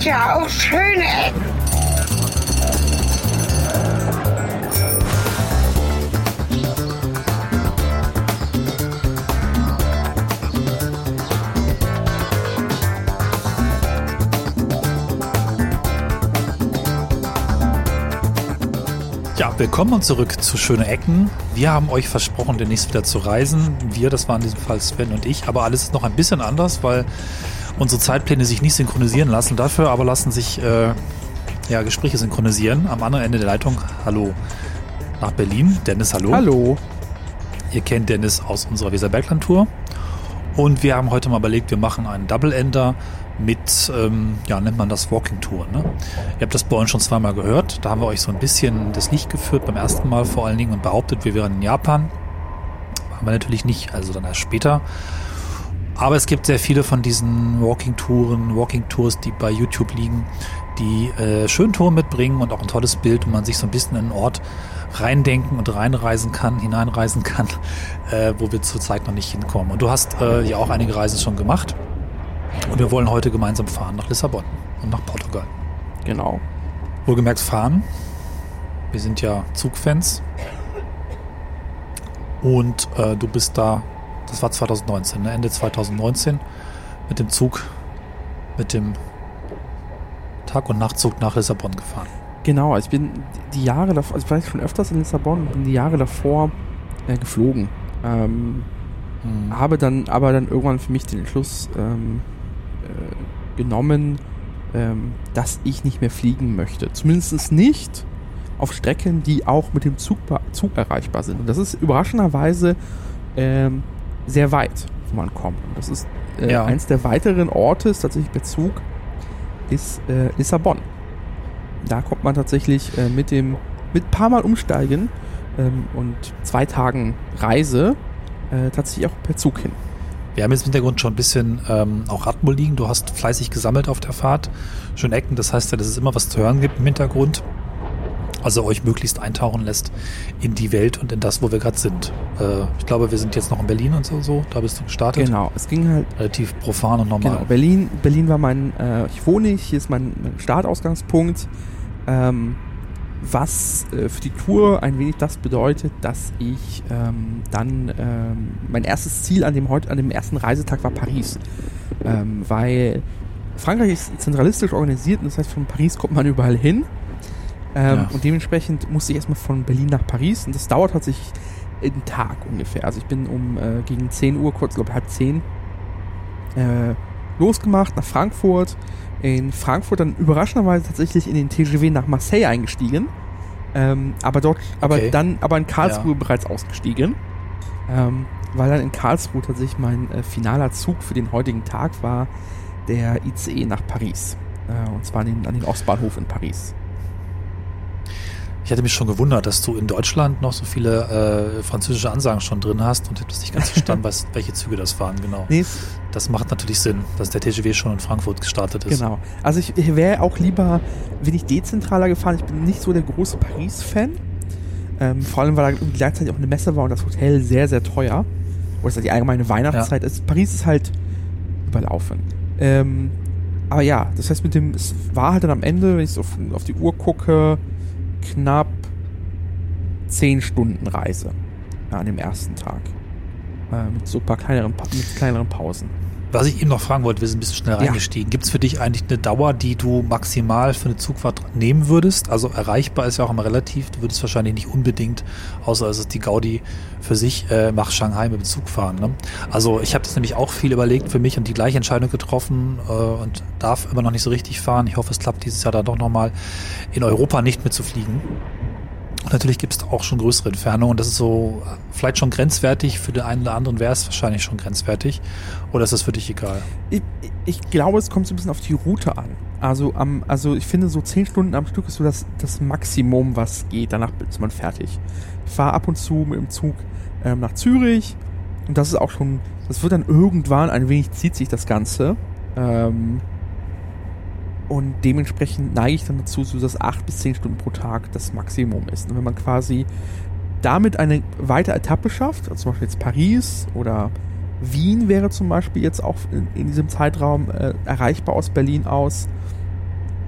gibt ja auch schöne Ecken. Ja, willkommen zurück zu Schöne Ecken. Wir haben euch versprochen, demnächst wieder zu reisen. Wir, das waren in diesem Fall Sven und ich, aber alles ist noch ein bisschen anders, weil unsere Zeitpläne sich nicht synchronisieren lassen. Dafür aber lassen sich äh, ja, Gespräche synchronisieren. Am anderen Ende der Leitung, hallo nach Berlin. Dennis, hallo. Hallo. Ihr kennt Dennis aus unserer Weserbergland-Tour. Und wir haben heute mal überlegt, wir machen einen Double-Ender mit, ähm, ja, nennt man das Walking Tour. Ne? Ihr habt das bei uns schon zweimal gehört. Da haben wir euch so ein bisschen das Licht geführt beim ersten Mal vor allen Dingen und behauptet, wir wären in Japan. Waren wir natürlich nicht, also dann erst später. Aber es gibt sehr viele von diesen Walking-Touren, Walking-Tours, die bei YouTube liegen, die äh, schön Touren mitbringen und auch ein tolles Bild und man sich so ein bisschen in einen Ort reindenken und reinreisen kann, hineinreisen kann, äh, wo wir zurzeit noch nicht hinkommen. Und du hast äh, ja auch einige Reisen schon gemacht. Und wir wollen heute gemeinsam fahren nach Lissabon und nach Portugal. Genau. Wohlgemerkt fahren. Wir sind ja Zugfans. Und äh, du bist da, das war 2019, ne? Ende 2019, mit dem Zug, mit dem Tag- und Nachtzug nach Lissabon gefahren. Genau, also ich bin die Jahre davor, also ich war schon öfters in Lissabon bin die Jahre davor äh, geflogen. Ähm, hm. Habe dann aber dann irgendwann für mich den Entschluss ähm, äh, genommen, ähm, dass ich nicht mehr fliegen möchte. Zumindest nicht auf Strecken, die auch mit dem Zug, Zug erreichbar sind. Und das ist überraschenderweise ähm, sehr weit, wo man kommt. Und das ist äh, ja. eins der weiteren Ortes, tatsächlich per Zug, ist äh, Lissabon. Da kommt man tatsächlich äh, mit dem, mit ein paar Mal umsteigen ähm, und zwei Tagen Reise äh, tatsächlich auch per Zug hin. Wir haben jetzt im Hintergrund schon ein bisschen ähm, auch Radmol liegen. Du hast fleißig gesammelt auf der Fahrt. Schön Ecken, das heißt ja, dass es immer was zu hören gibt im Hintergrund. Also euch möglichst eintauchen lässt in die Welt und in das, wo wir gerade sind. Äh, ich glaube, wir sind jetzt noch in Berlin und so, so. Da bist du gestartet. Genau, es ging halt relativ profan und normal. Genau, Berlin, Berlin war mein, äh, ich wohne nicht, hier ist mein, mein Startausgangspunkt. Ähm, was äh, für die Tour ein wenig das bedeutet, dass ich ähm, dann ähm, mein erstes Ziel an dem heute an dem ersten Reisetag war Paris, ähm, weil Frankreich ist zentralistisch organisiert und das heißt von Paris kommt man überall hin ähm, ja. und dementsprechend musste ich erstmal von Berlin nach Paris und das dauert tatsächlich einen Tag ungefähr. Also ich bin um äh, gegen 10 Uhr, kurz glaube halb 10 äh, losgemacht nach Frankfurt, in Frankfurt dann überraschenderweise tatsächlich in den TGW nach Marseille eingestiegen. Ähm, aber dort, aber okay. dann, aber in Karlsruhe ja. bereits ausgestiegen. Ähm, weil dann in Karlsruhe tatsächlich mein äh, finaler Zug für den heutigen Tag war der ICE nach Paris. Äh, und zwar an den, an den Ostbahnhof in Paris. Ich hatte mich schon gewundert, dass du in Deutschland noch so viele äh, französische Ansagen schon drin hast und das nicht ganz verstanden, was, welche Züge das waren, genau. Nee. Das macht natürlich Sinn, dass der TGW schon in Frankfurt gestartet ist. Genau. Also ich, ich wäre auch lieber wenig dezentraler gefahren. Ich bin nicht so der große Paris-Fan. Ähm, vor allem, weil da gleichzeitig auch eine Messe war und das Hotel sehr, sehr teuer. Oder es halt die allgemeine Weihnachtszeit ja. ist. Paris ist halt überlaufen. Ähm, aber ja, das heißt mit dem, es war halt dann am Ende, wenn ich so auf, auf die Uhr gucke, knapp 10 Stunden Reise an dem ersten Tag. Äh, mit so ein paar kleineren, mit kleineren Pausen. Was ich eben noch fragen wollte, wir sind ein bisschen schnell reingestiegen. Ja. Gibt es für dich eigentlich eine Dauer, die du maximal für eine Zugfahrt nehmen würdest? Also erreichbar ist ja auch immer relativ. Du würdest wahrscheinlich nicht unbedingt, außer es ist die Gaudi für sich, äh, nach Shanghai mit dem Zug fahren. Ne? Also ich habe das nämlich auch viel überlegt für mich und die gleiche Entscheidung getroffen äh, und darf immer noch nicht so richtig fahren. Ich hoffe, es klappt dieses Jahr dann doch nochmal in Europa nicht mehr zu fliegen. Und natürlich gibt es auch schon größere Entfernungen. Das ist so vielleicht schon grenzwertig. Für den einen oder anderen wäre es wahrscheinlich schon grenzwertig. Oder ist das für dich egal? Ich, ich glaube, es kommt so ein bisschen auf die Route an. Also, am, also ich finde, so zehn Stunden am Stück ist so das, das Maximum, was geht. Danach ist man fertig. Ich fahre ab und zu mit dem Zug ähm, nach Zürich. Und das ist auch schon, das wird dann irgendwann, ein wenig zieht sich das Ganze. Ähm, und dementsprechend neige ich dann dazu, so dass acht bis zehn Stunden pro Tag das Maximum ist. Und wenn man quasi damit eine weitere Etappe schafft, also zum Beispiel jetzt Paris oder Wien wäre zum Beispiel jetzt auch in, in diesem Zeitraum äh, erreichbar aus Berlin aus,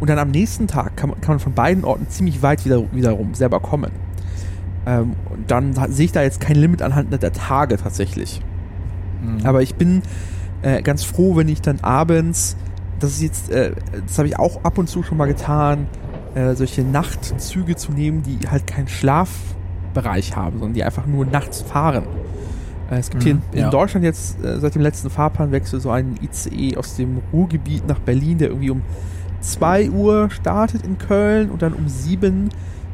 Und dann am nächsten Tag kann man, kann man von beiden Orten ziemlich weit wieder, wiederum selber kommen. Ähm, und dann sehe ich da jetzt kein Limit anhand der Tage tatsächlich. Mhm. Aber ich bin äh, ganz froh, wenn ich dann abends, das ist jetzt, äh, das habe ich auch ab und zu schon mal getan, äh, solche Nachtzüge zu nehmen, die halt keinen Schlafbereich haben, sondern die einfach nur nachts fahren. Äh, es gibt hier in, Mhm, in ja. Deutschland jetzt äh, seit dem letzten Fahrplanwechsel so einen ICE aus dem Ruhrgebiet nach Berlin, der irgendwie um 2 Uhr startet in Köln und dann um 7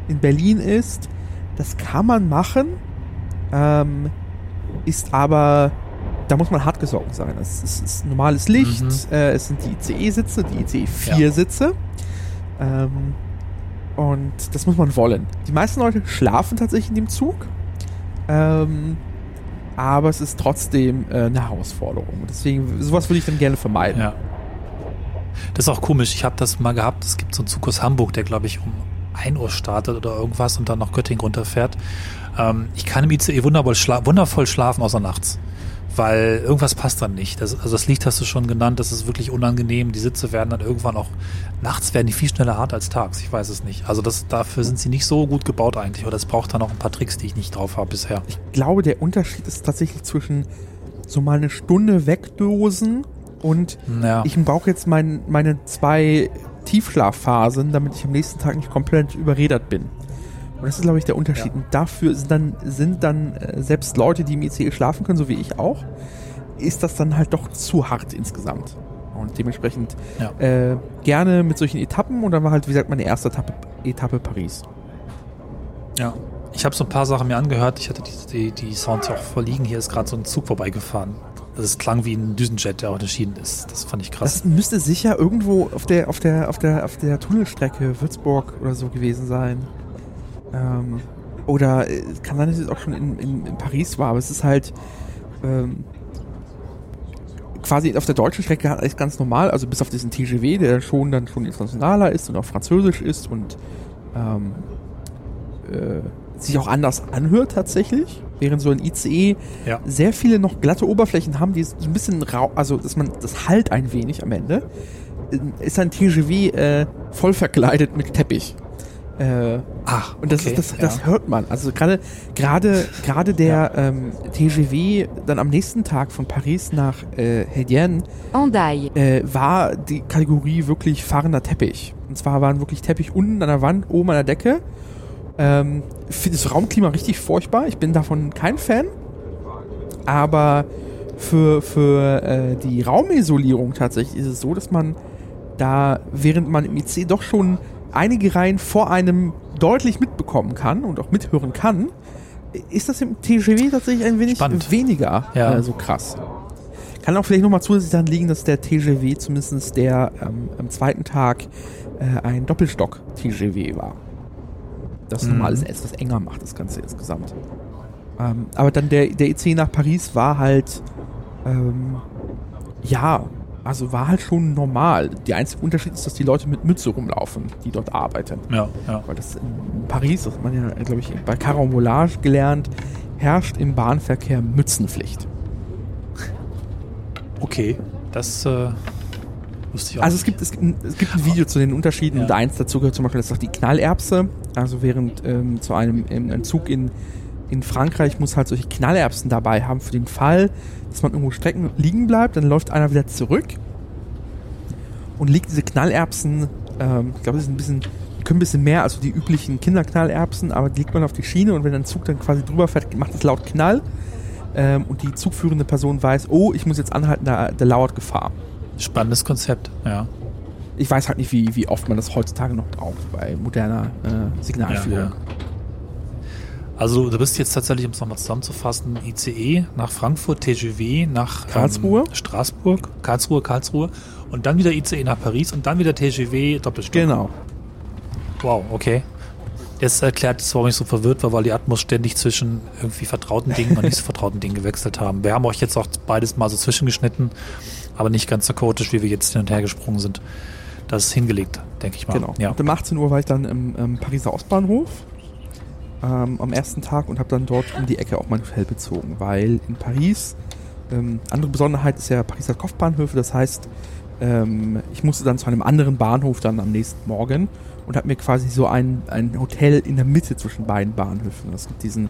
in Berlin ist. Das kann man machen, ähm, ist aber, da muss man hartgesogen sein. Es ist, ist normales Licht, Mhm. äh, es sind die ICE-Sitze, die ICE-4-Sitze. Ähm, und das muss man wollen. Die meisten Leute schlafen tatsächlich in dem Zug. Ähm, aber es ist trotzdem äh, eine Herausforderung. Deswegen, sowas würde ich dann gerne vermeiden. Ja. Das ist auch komisch. Ich habe das mal gehabt. Es gibt so einen Zug aus Hamburg, der, glaube ich, um 1 Uhr startet oder irgendwas und dann nach Göttingen runterfährt. Ähm, ich kann im ICE wundervoll, schla wundervoll schlafen, außer nachts. Weil irgendwas passt dann nicht. Das, also das Licht hast du schon genannt, das ist wirklich unangenehm. Die Sitze werden dann irgendwann auch, nachts werden die viel schneller hart als tags. Ich weiß es nicht. Also das, dafür sind sie nicht so gut gebaut eigentlich. Oder es braucht dann auch ein paar Tricks, die ich nicht drauf habe bisher. Ich glaube, der Unterschied ist tatsächlich zwischen so mal eine Stunde wegdosen und Ja. ich brauche jetzt mein, meine zwei Tiefschlafphasen, damit ich am nächsten Tag nicht komplett überredet bin. Und das ist, glaube ich, der Unterschied. Ja. Und dafür sind dann, sind dann äh, selbst Leute, die im ICE schlafen können, so wie ich auch, ist das dann halt doch zu hart insgesamt. Und dementsprechend Ja. äh, gerne mit solchen Etappen und dann war halt, wie gesagt, meine erste Etappe, Etappe Paris. Ja. Ich habe so ein paar Sachen mir angehört. Ich hatte die, die, die Sounds auch vorliegen. Hier ist gerade so ein Zug vorbeigefahren. Also es klang wie ein Düsenjet, der unterschieden ist. Das fand ich krass. Das müsste sicher irgendwo auf der, auf der, auf der, auf der Tunnelstrecke Würzburg oder so gewesen sein. Ähm, oder äh, kann sein, dass es auch schon in, in, in Paris war, aber es ist halt ähm, quasi auf der deutschen Strecke ist ganz normal, also bis auf diesen TGW, der schon dann schon internationaler ist und auch französisch ist und ähm, äh, sich auch anders anhört tatsächlich, während so ein ICE ja. sehr viele noch glatte Oberflächen haben, die so ein bisschen rau, also dass man das halt ein wenig am Ende, äh, ist ein TGV äh, voll verkleidet mit Teppich. Äh, Ach, und das, okay, ist, das, das ja. hört man. Also gerade gerade gerade der ähm, TGV dann am nächsten Tag von Paris nach äh, Hédienne Hendaye. äh, war die Kategorie wirklich fahrender Teppich. Und zwar waren wirklich Teppich unten an der Wand, oben an der Decke. Ähm, für das Raumklima richtig furchtbar. Ich bin davon kein Fan. Aber für, für äh, die Raumisolierung tatsächlich ist es so, dass man da, während man im IC doch schon einige Reihen vor einem deutlich mitbekommen kann und auch mithören kann, ist das im TGW tatsächlich ein wenig Spannend. weniger Ja. äh, so krass. Kann auch vielleicht nochmal zusätzlich daran liegen, dass der TGW zumindest der ähm, am zweiten Tag äh, ein Doppelstock-TGW war. Das Mhm. nochmal alles etwas enger macht, das Ganze insgesamt. Ähm, aber dann der, der IC nach Paris war halt, ähm, ja, also war halt schon normal. Der einzige Unterschied ist, dass die Leute mit Mütze rumlaufen, die dort arbeiten. Ja, ja. Weil das in Paris, das hat man ja, glaube ich, bei Carambolage gelernt, herrscht im Bahnverkehr Mützenpflicht. Okay. Das äh, wusste ich auch Also es nicht. gibt, es gibt, ein, es gibt ein Video zu den Unterschieden Ja. und eins dazu gehört zum Beispiel, das sagt die Knallerbse. Also während ähm, zu einem ähm, Zug in, in Frankreich muss halt solche Knallerbsen dabei haben für den Fall, dass man irgendwo Strecken liegen bleibt, dann läuft einer wieder zurück und legt diese Knallerbsen, ähm, ich glaube, das ist ein bisschen, die können ein bisschen mehr als die üblichen Kinderknallerbsen, aber die legt man auf die Schiene und wenn ein Zug dann quasi drüber fährt, macht es laut Knall. Ähm, und die zugführende Person weiß, oh, ich muss jetzt anhalten, da, da lauert Gefahr. Spannendes Konzept, ja. Ich weiß halt nicht, wie, wie oft man das heutzutage noch braucht bei moderner äh, Signalführung. Ja, ja. Also du bist jetzt tatsächlich, um es nochmal zusammenzufassen, ICE nach Frankfurt, TGW nach Karlsruhe. Ähm, Straßburg, Karlsruhe, Karlsruhe und dann wieder ICE nach Paris und dann wieder TGW Doppelstock. Genau. Wow, okay. Das erklärt jetzt, warum ich so verwirrt war, weil die Atmos ständig zwischen irgendwie vertrauten Dingen und nicht so vertrauten Dingen gewechselt haben. Wir haben euch jetzt auch beides mal so zwischengeschnitten, aber nicht ganz so chaotisch, wie wir jetzt hin und her gesprungen sind. Das ist hingelegt, denke ich mal. Genau. Ja. Und um 18 Uhr war ich dann im, im Pariser Ostbahnhof ähm, am ersten Tag und habe dann dort um die Ecke auch mein Hotel bezogen, weil in Paris, ähm, andere Besonderheit ist ja Pariser Kopfbahnhöfe, das heißt, ähm, ich musste dann zu einem anderen Bahnhof dann am nächsten Morgen und habe mir quasi so ein, ein Hotel in der Mitte zwischen beiden Bahnhöfen. Es gibt diesen,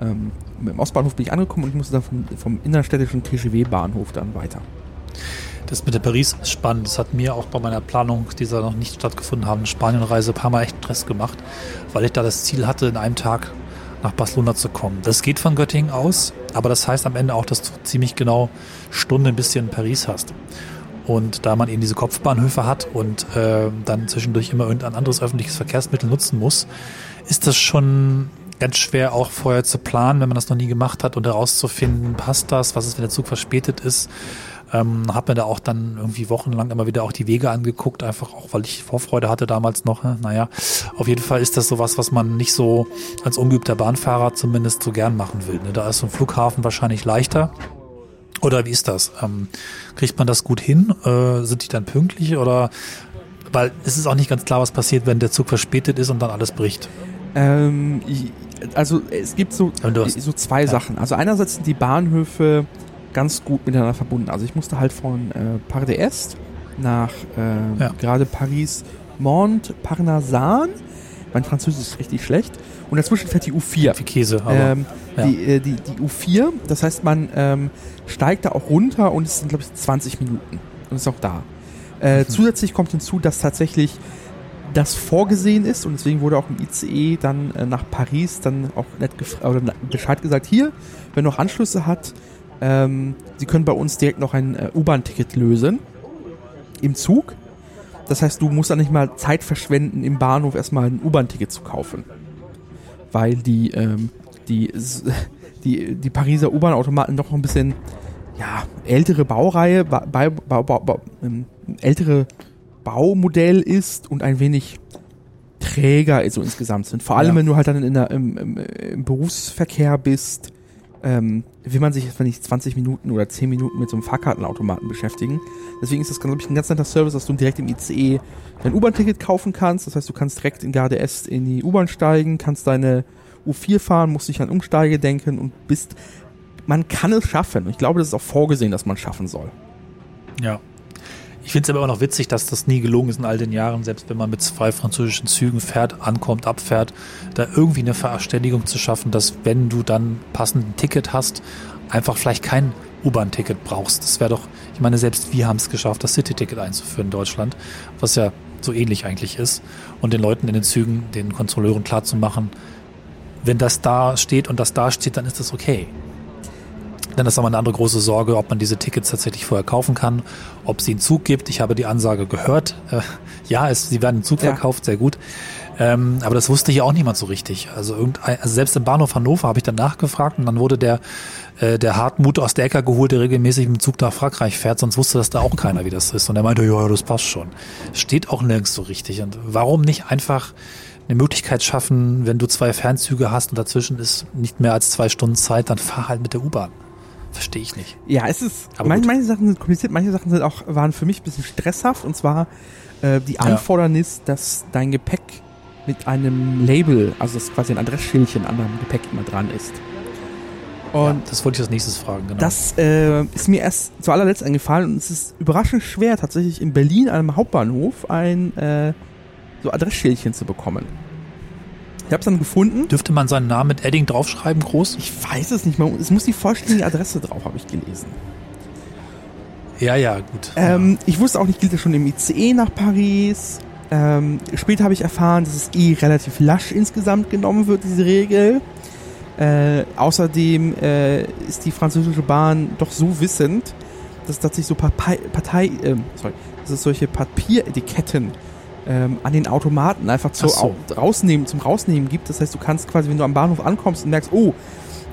ähm, im Ostbahnhof bin ich angekommen und ich musste dann vom, vom innerstädtischen TGW-Bahnhof dann weiter. Das mit der Paris ist spannend. Das hat mir auch bei meiner Planung dieser noch nicht stattgefunden haben Spanienreise ein paar Mal echt Stress gemacht, weil ich da das Ziel hatte, in einem Tag nach Barcelona zu kommen. Das geht von Göttingen aus, aber das heißt am Ende auch, dass du ziemlich genau Stunde ein bisschen in Paris hast. Und da man eben diese Kopfbahnhöfe hat und äh, dann zwischendurch immer irgendein anderes öffentliches Verkehrsmittel nutzen muss, ist das schon ganz schwer auch vorher zu planen, wenn man das noch nie gemacht hat und herauszufinden, passt das, was ist, wenn der Zug verspätet ist. Ähm, hab mir da auch dann irgendwie wochenlang immer wieder auch die Wege angeguckt, einfach auch, weil ich Vorfreude hatte damals noch. Ne? Naja, auf jeden Fall ist das sowas, was man nicht so als ungeübter Bahnfahrer zumindest so gern machen will. Ne? Da ist so ein Flughafen wahrscheinlich leichter. Oder wie ist das? Ähm, kriegt man das gut hin? Äh, sind die dann pünktlich oder weil es ist auch nicht ganz klar, was passiert, wenn der Zug verspätet ist und dann alles bricht. Ähm, also es gibt so, so zwei ja. Sachen. Also einerseits sind die Bahnhöfe ganz gut miteinander verbunden. Also ich musste halt von äh, Par d'Est nach äh, ja. gerade Paris Montparnasse. Mein Französisch ist richtig schlecht. Und dazwischen fährt die U4. Wie Käse, aber, ähm, ja. die, äh, die, die U4, das heißt, man ähm, steigt da auch runter und es sind, glaube ich, 20 Minuten. Und ist auch da. Äh, mhm. Zusätzlich kommt hinzu, dass tatsächlich das vorgesehen ist und deswegen wurde auch im ICE dann äh, nach Paris dann auch nett oder Bescheid gesagt, hier, wer noch Anschlüsse hat, ähm, Sie können bei uns direkt noch ein äh, U-Bahn-Ticket lösen im Zug. Das heißt, du musst dann nicht mal Zeit verschwenden, im Bahnhof erstmal ein U-Bahn-Ticket zu kaufen. Weil die, ähm, die, die, die Pariser U-Bahn-Automaten doch noch ein bisschen ja, ältere Baureihe, ba, ba, ba, ähm, ältere Baumodell ist und ein wenig träger so insgesamt sind. Vor allem, ja. wenn du halt dann in der, im, im, im Berufsverkehr bist, ähm, will man sich jetzt nicht 20 Minuten oder 10 Minuten mit so einem Fahrkartenautomaten beschäftigen. Deswegen ist das, glaube ich, ein ganz netter Service, dass du direkt im ICE dein U-Bahn-Ticket kaufen kannst. Das heißt, du kannst direkt in Garde S in die U-Bahn steigen, kannst deine U4 fahren, musst nicht an Umsteige denken und bist. Man kann es schaffen. Ich glaube, das ist auch vorgesehen, dass man es schaffen soll. Ja. Ich finde es aber auch noch witzig, dass das nie gelungen ist in all den Jahren, selbst wenn man mit zwei französischen Zügen fährt, ankommt, abfährt, da irgendwie eine Verständigung zu schaffen, dass wenn du dann passend ein Ticket hast, einfach vielleicht kein U-Bahn-Ticket brauchst. Das wäre doch, ich meine, selbst wir haben es geschafft, das City-Ticket einzuführen in Deutschland, was ja so ähnlich eigentlich ist. Und den Leuten in den Zügen, den Kontrolleuren klarzumachen, wenn das da steht und das da steht, dann ist das okay. Dann ist aber eine andere große Sorge, ob man diese Tickets tatsächlich vorher kaufen kann, ob sie einen Zug gibt. Ich habe die Ansage gehört. Äh, ja, es, sie werden im Zug ja. verkauft, sehr gut. Ähm, aber das wusste hier auch niemand so richtig. Also, irgendein, also selbst im Bahnhof Hannover habe ich dann nachgefragt und dann wurde der, äh, der Hartmut aus der Ecke geholt, der regelmäßig mit dem Zug nach Frankreich fährt, sonst wusste das da auch keiner, wie das ist. Und er meinte, ja, das passt schon. Steht auch nirgends so richtig. Und warum nicht einfach eine Möglichkeit schaffen, wenn du zwei Fernzüge hast und dazwischen ist nicht mehr als zwei Stunden Zeit, dann fahr halt mit der U-Bahn. Verstehe ich nicht. Ja, es ist. Manche, manche, Sachen sind kompliziert, manche Sachen sind auch, waren für mich ein bisschen stresshaft und zwar äh, die Anfordernis, ja. dass dein Gepäck mit einem Label, also das quasi ein Adressschildchen an deinem Gepäck immer dran ist. Und ja, das wollte ich als nächstes fragen, genau. Das äh, ist mir erst zu allerletzt eingefallen und es ist überraschend schwer, tatsächlich in Berlin, einem Hauptbahnhof, ein äh, so Adressschildchen zu bekommen. Ich habe es dann gefunden. Dürfte man seinen Namen mit Edding draufschreiben, groß? Ich weiß es nicht mehr. Es muss die vollständige Adresse drauf, habe ich gelesen. Ja, ja, gut. Ähm, ich wusste auch nicht, gilt das schon im ICE nach Paris. Ähm, später habe ich erfahren, dass es eh relativ lasch insgesamt genommen wird, diese Regel. Äh, außerdem äh, ist die französische Bahn doch so wissend, dass es tatsächlich so Partei, Partei äh, sorry, dass es solche Papieretiketten ähm, an den Automaten einfach zu, so. rausnehmen, zum Rausnehmen gibt. Das heißt, du kannst quasi, wenn du am Bahnhof ankommst und merkst, oh,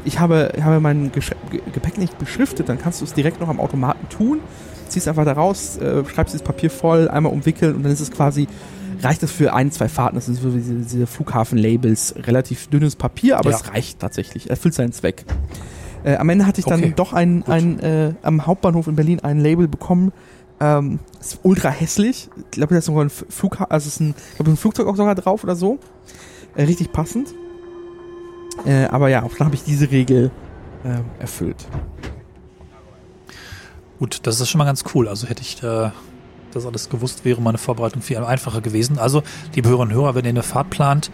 ich habe, ich habe mein Gepäck nicht beschriftet, dann kannst du es direkt noch am Automaten tun, ziehst einfach da raus, äh, schreibst das Papier voll, einmal umwickeln und dann ist es quasi, reicht das für ein, zwei Fahrten, das sind so diese, diese Flughafen-Labels, relativ dünnes Papier, aber ja. es reicht tatsächlich, erfüllt seinen Zweck. Äh, am Ende hatte ich dann okay. doch ein, ein äh, am Hauptbahnhof in Berlin ein Label bekommen, ähm, ist ultra hässlich. Ich glaube, da ist sogar ein Flug, also ist ein, ich glaube, ein Flugzeug auch sogar drauf oder so. Äh, richtig passend. Äh, aber ja, auch dann habe ich diese Regel äh, erfüllt. Gut, das ist schon mal ganz cool. Also hätte ich, äh, das alles gewusst, wäre meine Vorbereitung viel einfacher gewesen. Also, liebe Hörerinnen und Hörer, wenn ihr eine Fahrt plant,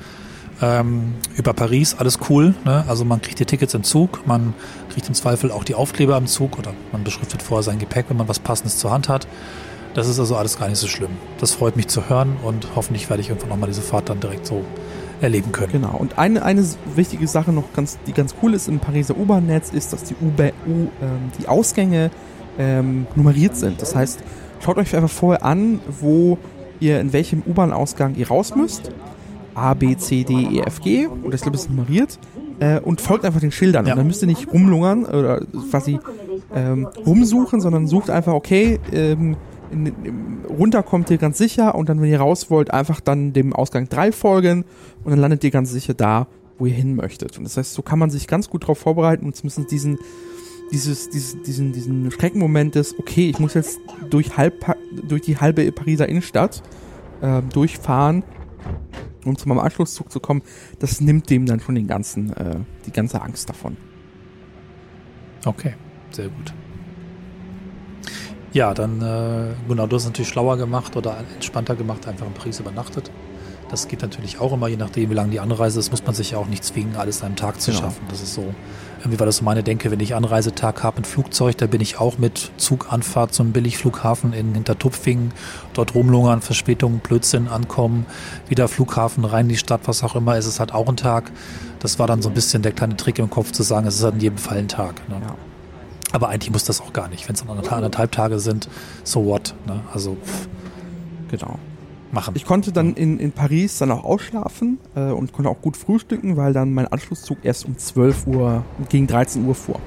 ähm, über Paris, alles cool. Ne? Also man kriegt die Tickets im Zug, man kriegt im Zweifel auch die Aufkleber im Zug oder man beschriftet vorher sein Gepäck, wenn man was Passendes zur Hand hat. Das ist also alles gar nicht so schlimm. Das freut mich zu hören und hoffentlich werde ich irgendwann nochmal diese Fahrt dann direkt so erleben können. Genau. Und eine, eine wichtige Sache noch, ganz, die ganz cool ist im Pariser U-Bahn-Netz, ist, dass die, U ähm, die Ausgänge ähm, nummeriert sind. Das heißt, schaut euch einfach vorher an, wo ihr in welchem U-Bahn-Ausgang ihr raus müsst. A, B, C, D, E, F, G. Und ich glaube, es ist nummeriert. Äh, und folgt einfach den Schildern. Ja. Und dann müsst ihr nicht rumlungern oder quasi ähm, rumsuchen, sondern sucht einfach, okay, ähm, in, in, runter kommt ihr ganz sicher und dann, wenn ihr raus wollt, einfach dann dem Ausgang 3 folgen und dann landet ihr ganz sicher da, wo ihr hin möchtet. Und das heißt, so kann man sich ganz gut darauf vorbereiten und zumindest diesen, dieses, dieses, diesen, diesen Schreckenmoment des, okay, ich muss jetzt durch, halb, durch die halbe Pariser Innenstadt äh, durchfahren, um zu meinem Anschlusszug zu kommen, das nimmt dem dann schon den ganzen, äh, die ganze Angst davon. Okay, sehr gut. Ja, dann, äh, genau, du hast natürlich schlauer gemacht oder entspannter gemacht, einfach in Paris übernachtet. Das geht natürlich auch immer, je nachdem, wie lang die Anreise ist, muss man sich ja auch nicht zwingen, alles in einem Tag zu Genau. schaffen. Das ist so, irgendwie war das so meine Denke, wenn ich Anreisetag habe, ein Flugzeug, da bin ich auch mit Zuganfahrt zum Billigflughafen in Hintertupfingen, dort rumlungern, Verspätungen, Blödsinn ankommen, wieder Flughafen rein in die Stadt, was auch immer, ist es halt auch ein Tag. Das war dann so ein bisschen der kleine Trick im Kopf zu sagen, es ist halt in jedem Fall ein Tag. Ne? Ja. Aber eigentlich muss das auch gar nicht. Wenn es anderthalb, anderthalb Tage sind, so what? Ne? Also pff, Genau. Machen. Ich konnte dann in, in Paris dann auch ausschlafen äh, und konnte auch gut frühstücken, weil dann mein Anschlusszug erst um 12 Uhr, gegen 13 Uhr fuhr.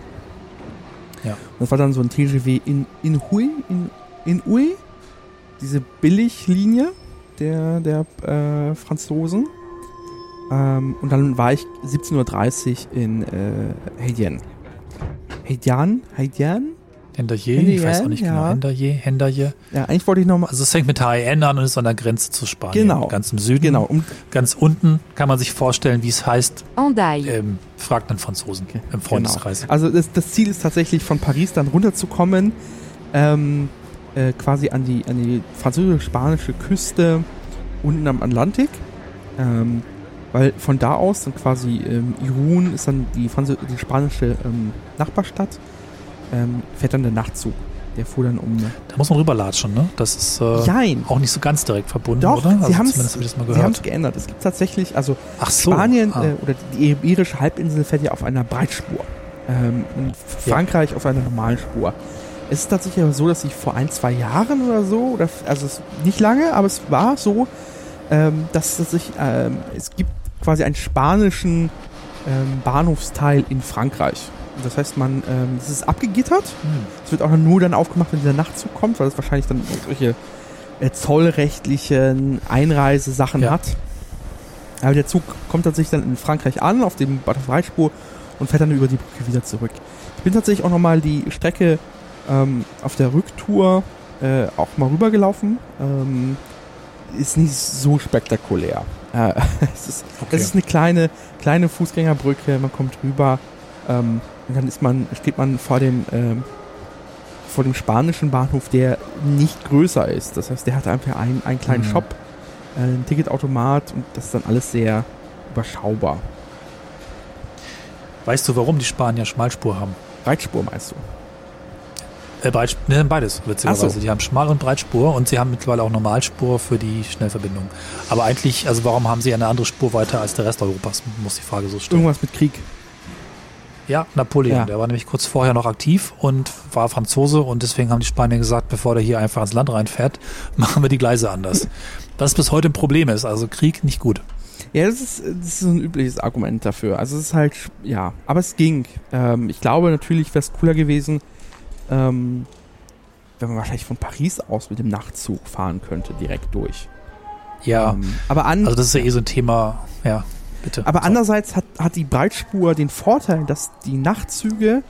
Ja. Und das war dann so ein TGV in, in Hui, in, in Ui, diese Billiglinie der, der äh, Franzosen. Ähm, und dann war ich 17.30 Uhr in äh, Haidian. Haidian? Haidian? Hendaye, ich weiß auch nicht ja. genau. Hendaye, Hendaye. Ja, eigentlich wollte ich nochmal. Also es fängt mit HEN an und ist an der Grenze zu Spanien. Genau. Ganz im Süden. Genau, um, Ganz unten kann man sich vorstellen, wie es heißt. Andaille. Ähm, fragt einen Franzosen im Freundeskreis. Genau. Also das, das Ziel ist tatsächlich von Paris dann runterzukommen, ähm, äh, quasi an die, an die französisch-spanische Küste unten am Atlantik. Ähm, weil von da aus dann quasi ähm, Irun ist dann die, Franzö die spanische ähm, Nachbarstadt, ähm, fährt dann der Nachtzug. Der fuhr dann um. Da muss man rüberlatschen, ne? Das ist äh, auch nicht so ganz direkt verbunden, Doch, oder? Also sie haben zumindest habe ich das mal Sie haben es geändert. Es gibt tatsächlich, also so. Spanien ah. äh, oder die iberische Halbinsel fährt ja auf einer Breitspur. Ähm, Frankreich auf einer normalen Spur. Es ist tatsächlich aber so, dass ich vor ein, zwei Jahren oder so, oder also nicht lange, aber es war so, ähm, dass, dass ich, ähm, es gibt quasi einen spanischen ähm, Bahnhofsteil in Frankreich. Das heißt, man, ähm, es ist abgegittert. Hm. Es wird auch nur dann aufgemacht, wenn dieser Nachtzug kommt, weil es wahrscheinlich dann solche äh, zollrechtlichen Einreisesachen Ja. hat. Aber der Zug kommt tatsächlich dann in Frankreich an, auf dem Butterfly-Spur und fährt dann über die Brücke wieder zurück. Ich bin tatsächlich auch nochmal die Strecke ähm, auf der Rücktour äh, auch mal rübergelaufen. Ähm, ist nicht so spektakulär. Äh, es, ist, Okay. es ist eine kleine, kleine Fußgängerbrücke, man kommt rüber ähm, und dann ist man, steht man vor dem, ähm, vor dem spanischen Bahnhof, der nicht größer ist. Das heißt, der hat einfach einen, einen kleinen Mhm. Shop, äh, einen Ticketautomat und das ist dann alles sehr überschaubar. Weißt du, warum die Spanier Schmalspur haben? Breitspur meinst du? Äh, Breit, ne, beides, witzigerweise. So. Die haben Schmal- und Breitspur und sie haben mittlerweile auch Normalspur für die Schnellverbindung. Aber eigentlich, also warum haben sie eine andere Spur weiter als der Rest Europas? Muss die Frage so stellen. Irgendwas mit Krieg. Ja, Napoleon. Ja. Der war nämlich kurz vorher noch aktiv und war Franzose und deswegen haben die Spanier gesagt, bevor der hier einfach ins Land reinfährt, machen wir die Gleise anders. Was bis heute ein Problem ist. Also Krieg nicht gut. Ja, das ist, das ist ein übliches Argument dafür. Also es ist halt, ja, aber es ging. Ähm, ich glaube, natürlich wäre es cooler gewesen, ähm, wenn man wahrscheinlich von Paris aus mit dem Nachtzug fahren könnte, direkt durch. Ja, Ähm, aber an, also das ist ja eh so ein Thema. Ja, bitte. aber andererseits hat, hat die Breitspur den Vorteil, dass die Nachtzüge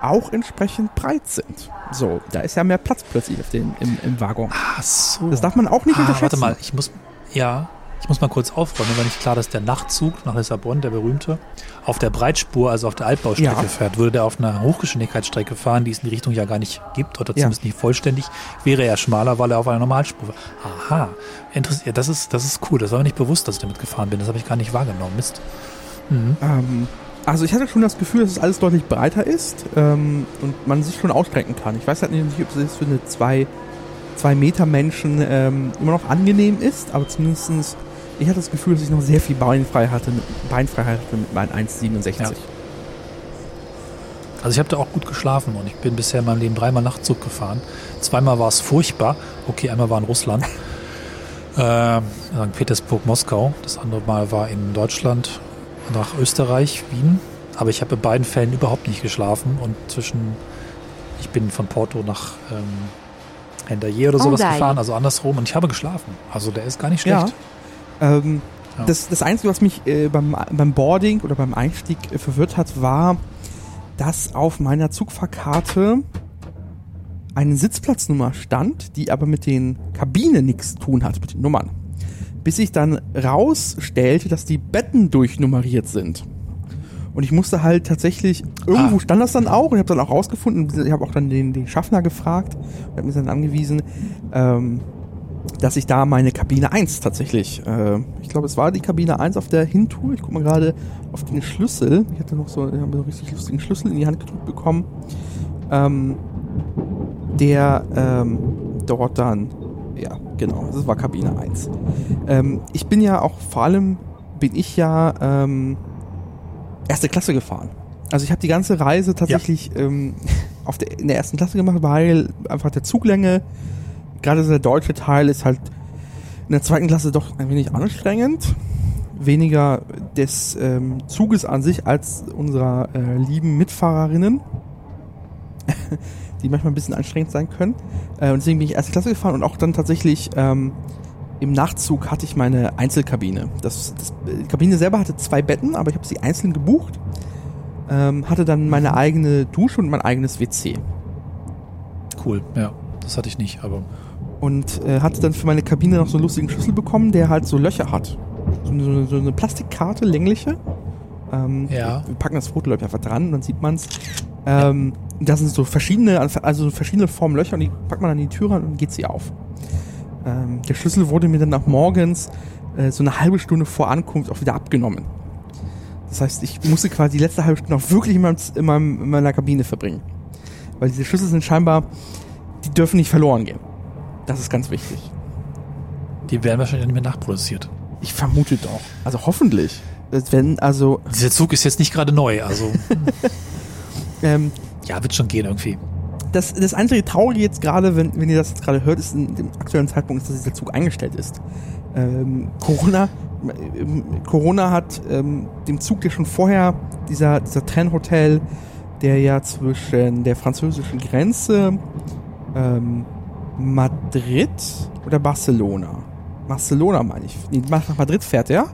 auch entsprechend breit sind. So, da ist ja mehr Platz plötzlich auf den, im, im Waggon. Ach so. Das darf man auch nicht ah, unterschätzen. warte mal, ich muss. Ja. Ich muss mal kurz aufräumen, wenn nicht klar, dass der Nachtzug nach Lissabon, der berühmte, auf der Breitspur, also auf der Altbaustrecke ja. fährt. Würde der auf einer Hochgeschwindigkeitsstrecke fahren, die es in die Richtung ja gar nicht gibt oder zumindest ja. nicht vollständig, wäre er schmaler, weil er auf einer Normalspur war. Aha, interessiert. Das ist, das ist cool. Das war mir nicht bewusst, dass ich damit gefahren bin. Das habe ich gar nicht wahrgenommen. Mist. Mhm. Ähm, also ich hatte schon das Gefühl, dass es alles deutlich breiter ist ähm, und man sich schon ausstrecken kann. Ich weiß halt nicht, ob es für eine 2 Zwei-Meter-Menschen ähm, immer noch angenehm ist, aber zumindestens ich hatte das Gefühl, dass ich noch sehr viel Beinfreiheit hatte mit, Beinfreiheit hatte mit meinen 1,67. Ja. Also ich habe da auch gut geschlafen und ich bin bisher in meinem Leben dreimal Nachtzug gefahren. Zweimal war es furchtbar. Okay, einmal war in Russland, äh, St. Petersburg, Moskau. Das andere Mal war in Deutschland nach Österreich, Wien. Aber ich habe in beiden Fällen überhaupt nicht geschlafen und zwischen, ich bin von Porto nach ähm, Hendaye oder sowas Hendaye. gefahren, also andersrum und ich habe geschlafen. Also der ist gar nicht schlecht. Ja. Ähm, Ja. das, das Einzige, was mich äh, beim, beim Boarding oder beim Einstieg äh, verwirrt hat, war, dass auf meiner Zugfahrkarte eine Sitzplatznummer stand, die aber mit den Kabinen nichts zu tun hat, mit den Nummern. Bis ich dann rausstellte, dass die Betten durchnummeriert sind. Und ich musste halt tatsächlich, irgendwo Ah. stand das dann auch und ich habe dann auch rausgefunden, ich habe auch dann den, den Schaffner gefragt und hat mir dann angewiesen, ähm, dass ich da meine Kabine 1 tatsächlich, äh, ich glaube, es war die Kabine 1 auf der Hintour. Ich gucke mal gerade auf den Schlüssel. Ich hatte noch so, ich habe so einen richtig lustigen Schlüssel in die Hand gedrückt bekommen. Ähm, der ähm, dort dann, ja, genau, das war Kabine 1. Ähm, ich bin ja auch, vor allem bin ich ja ähm, erste Klasse gefahren. Also ich habe die ganze Reise tatsächlich ähm, auf der, in der ersten Klasse gemacht, weil einfach der Zuglänge, gerade der deutsche Teil ist halt in der zweiten Klasse doch ein wenig anstrengend. Weniger des ähm, Zuges an sich als unserer äh, lieben Mitfahrerinnen, die manchmal ein bisschen anstrengend sein können. Äh, und deswegen bin ich erste Klasse gefahren und auch dann tatsächlich ähm, im Nachtzug hatte ich meine Einzelkabine. Das, das, die Kabine selber hatte zwei Betten, aber ich habe sie einzeln gebucht. Ähm, hatte dann meine eigene Dusche und mein eigenes WC. Cool, ja. Das hatte ich nicht, aber und äh, hatte dann für meine Kabine noch so einen lustigen Schlüssel bekommen, der halt so Löcher hat. So eine, so eine, Plastikkarte, längliche. Ähm, Ja. Wir packen das Foto ich, einfach dran, dann sieht man's. Ähm, da sind so verschiedene, also verschiedene Formen Löcher und die packt man an die Tür ran und geht sie auf. Ähm, der Schlüssel wurde mir dann nach morgens äh, so eine halbe Stunde vor Ankunft auch wieder abgenommen. Das heißt, ich musste quasi die letzte halbe Stunde auch wirklich in, meinem, in, meinem, in meiner Kabine verbringen. Weil diese Schlüssel sind scheinbar, die dürfen nicht verloren gehen. Das ist ganz wichtig. die werden wahrscheinlich nicht mehr nachproduziert. Ich vermute doch. Also hoffentlich. Wenn, also, Dieser Zug ist jetzt nicht gerade neu, also ähm, ja, wird schon gehen irgendwie. Das, das einzige Traurige jetzt gerade, wenn, wenn ihr das jetzt gerade hört, ist in dem aktuellen Zeitpunkt, ist, dass dieser Zug eingestellt ist. Ähm, Corona, ähm, Corona hat ähm, dem Zug, der schon vorher, dieser, dieser Trennhotel, der ja zwischen der französischen Grenze ähm, Madrid oder Barcelona? Barcelona meine ich. Nee, nach Madrid fährt er.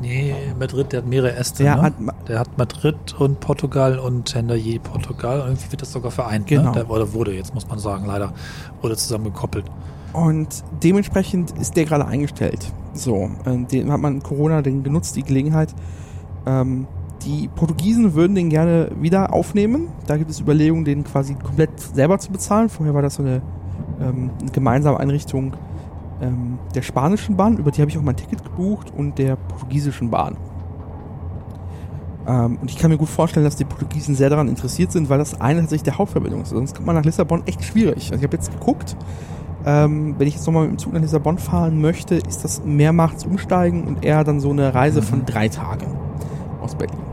Nee, Madrid, der hat mehrere Äste. Der ne? hat Ma- der hat Madrid und Portugal und Hendaye Portugal. Irgendwie wird das sogar vereint. Genau. Ne? Der, oder wurde, jetzt muss man sagen, leider. Wurde zusammengekoppelt. Und dementsprechend ist der gerade eingestellt. So, ähm, den hat man Corona den genutzt, die Gelegenheit. Ähm, die Portugiesen würden den gerne wieder aufnehmen. Da gibt es Überlegungen, den quasi komplett selber zu bezahlen. Vorher war das so eine, ähm, eine gemeinsame Einrichtung ähm, der spanischen Bahn, über die habe ich auch mein Ticket gebucht, und der portugiesischen Bahn. Ähm, und ich kann mir gut vorstellen, dass die Portugiesen sehr daran interessiert sind, weil das eine tatsächlich der Hauptverbindung ist. Sonst kommt man nach Lissabon echt schwierig. Also ich habe jetzt geguckt, ähm, wenn ich jetzt nochmal mit dem Zug nach Lissabon fahren möchte, ist das mehrmals umsteigen und eher dann so eine Reise von drei Tagen aus Berlin.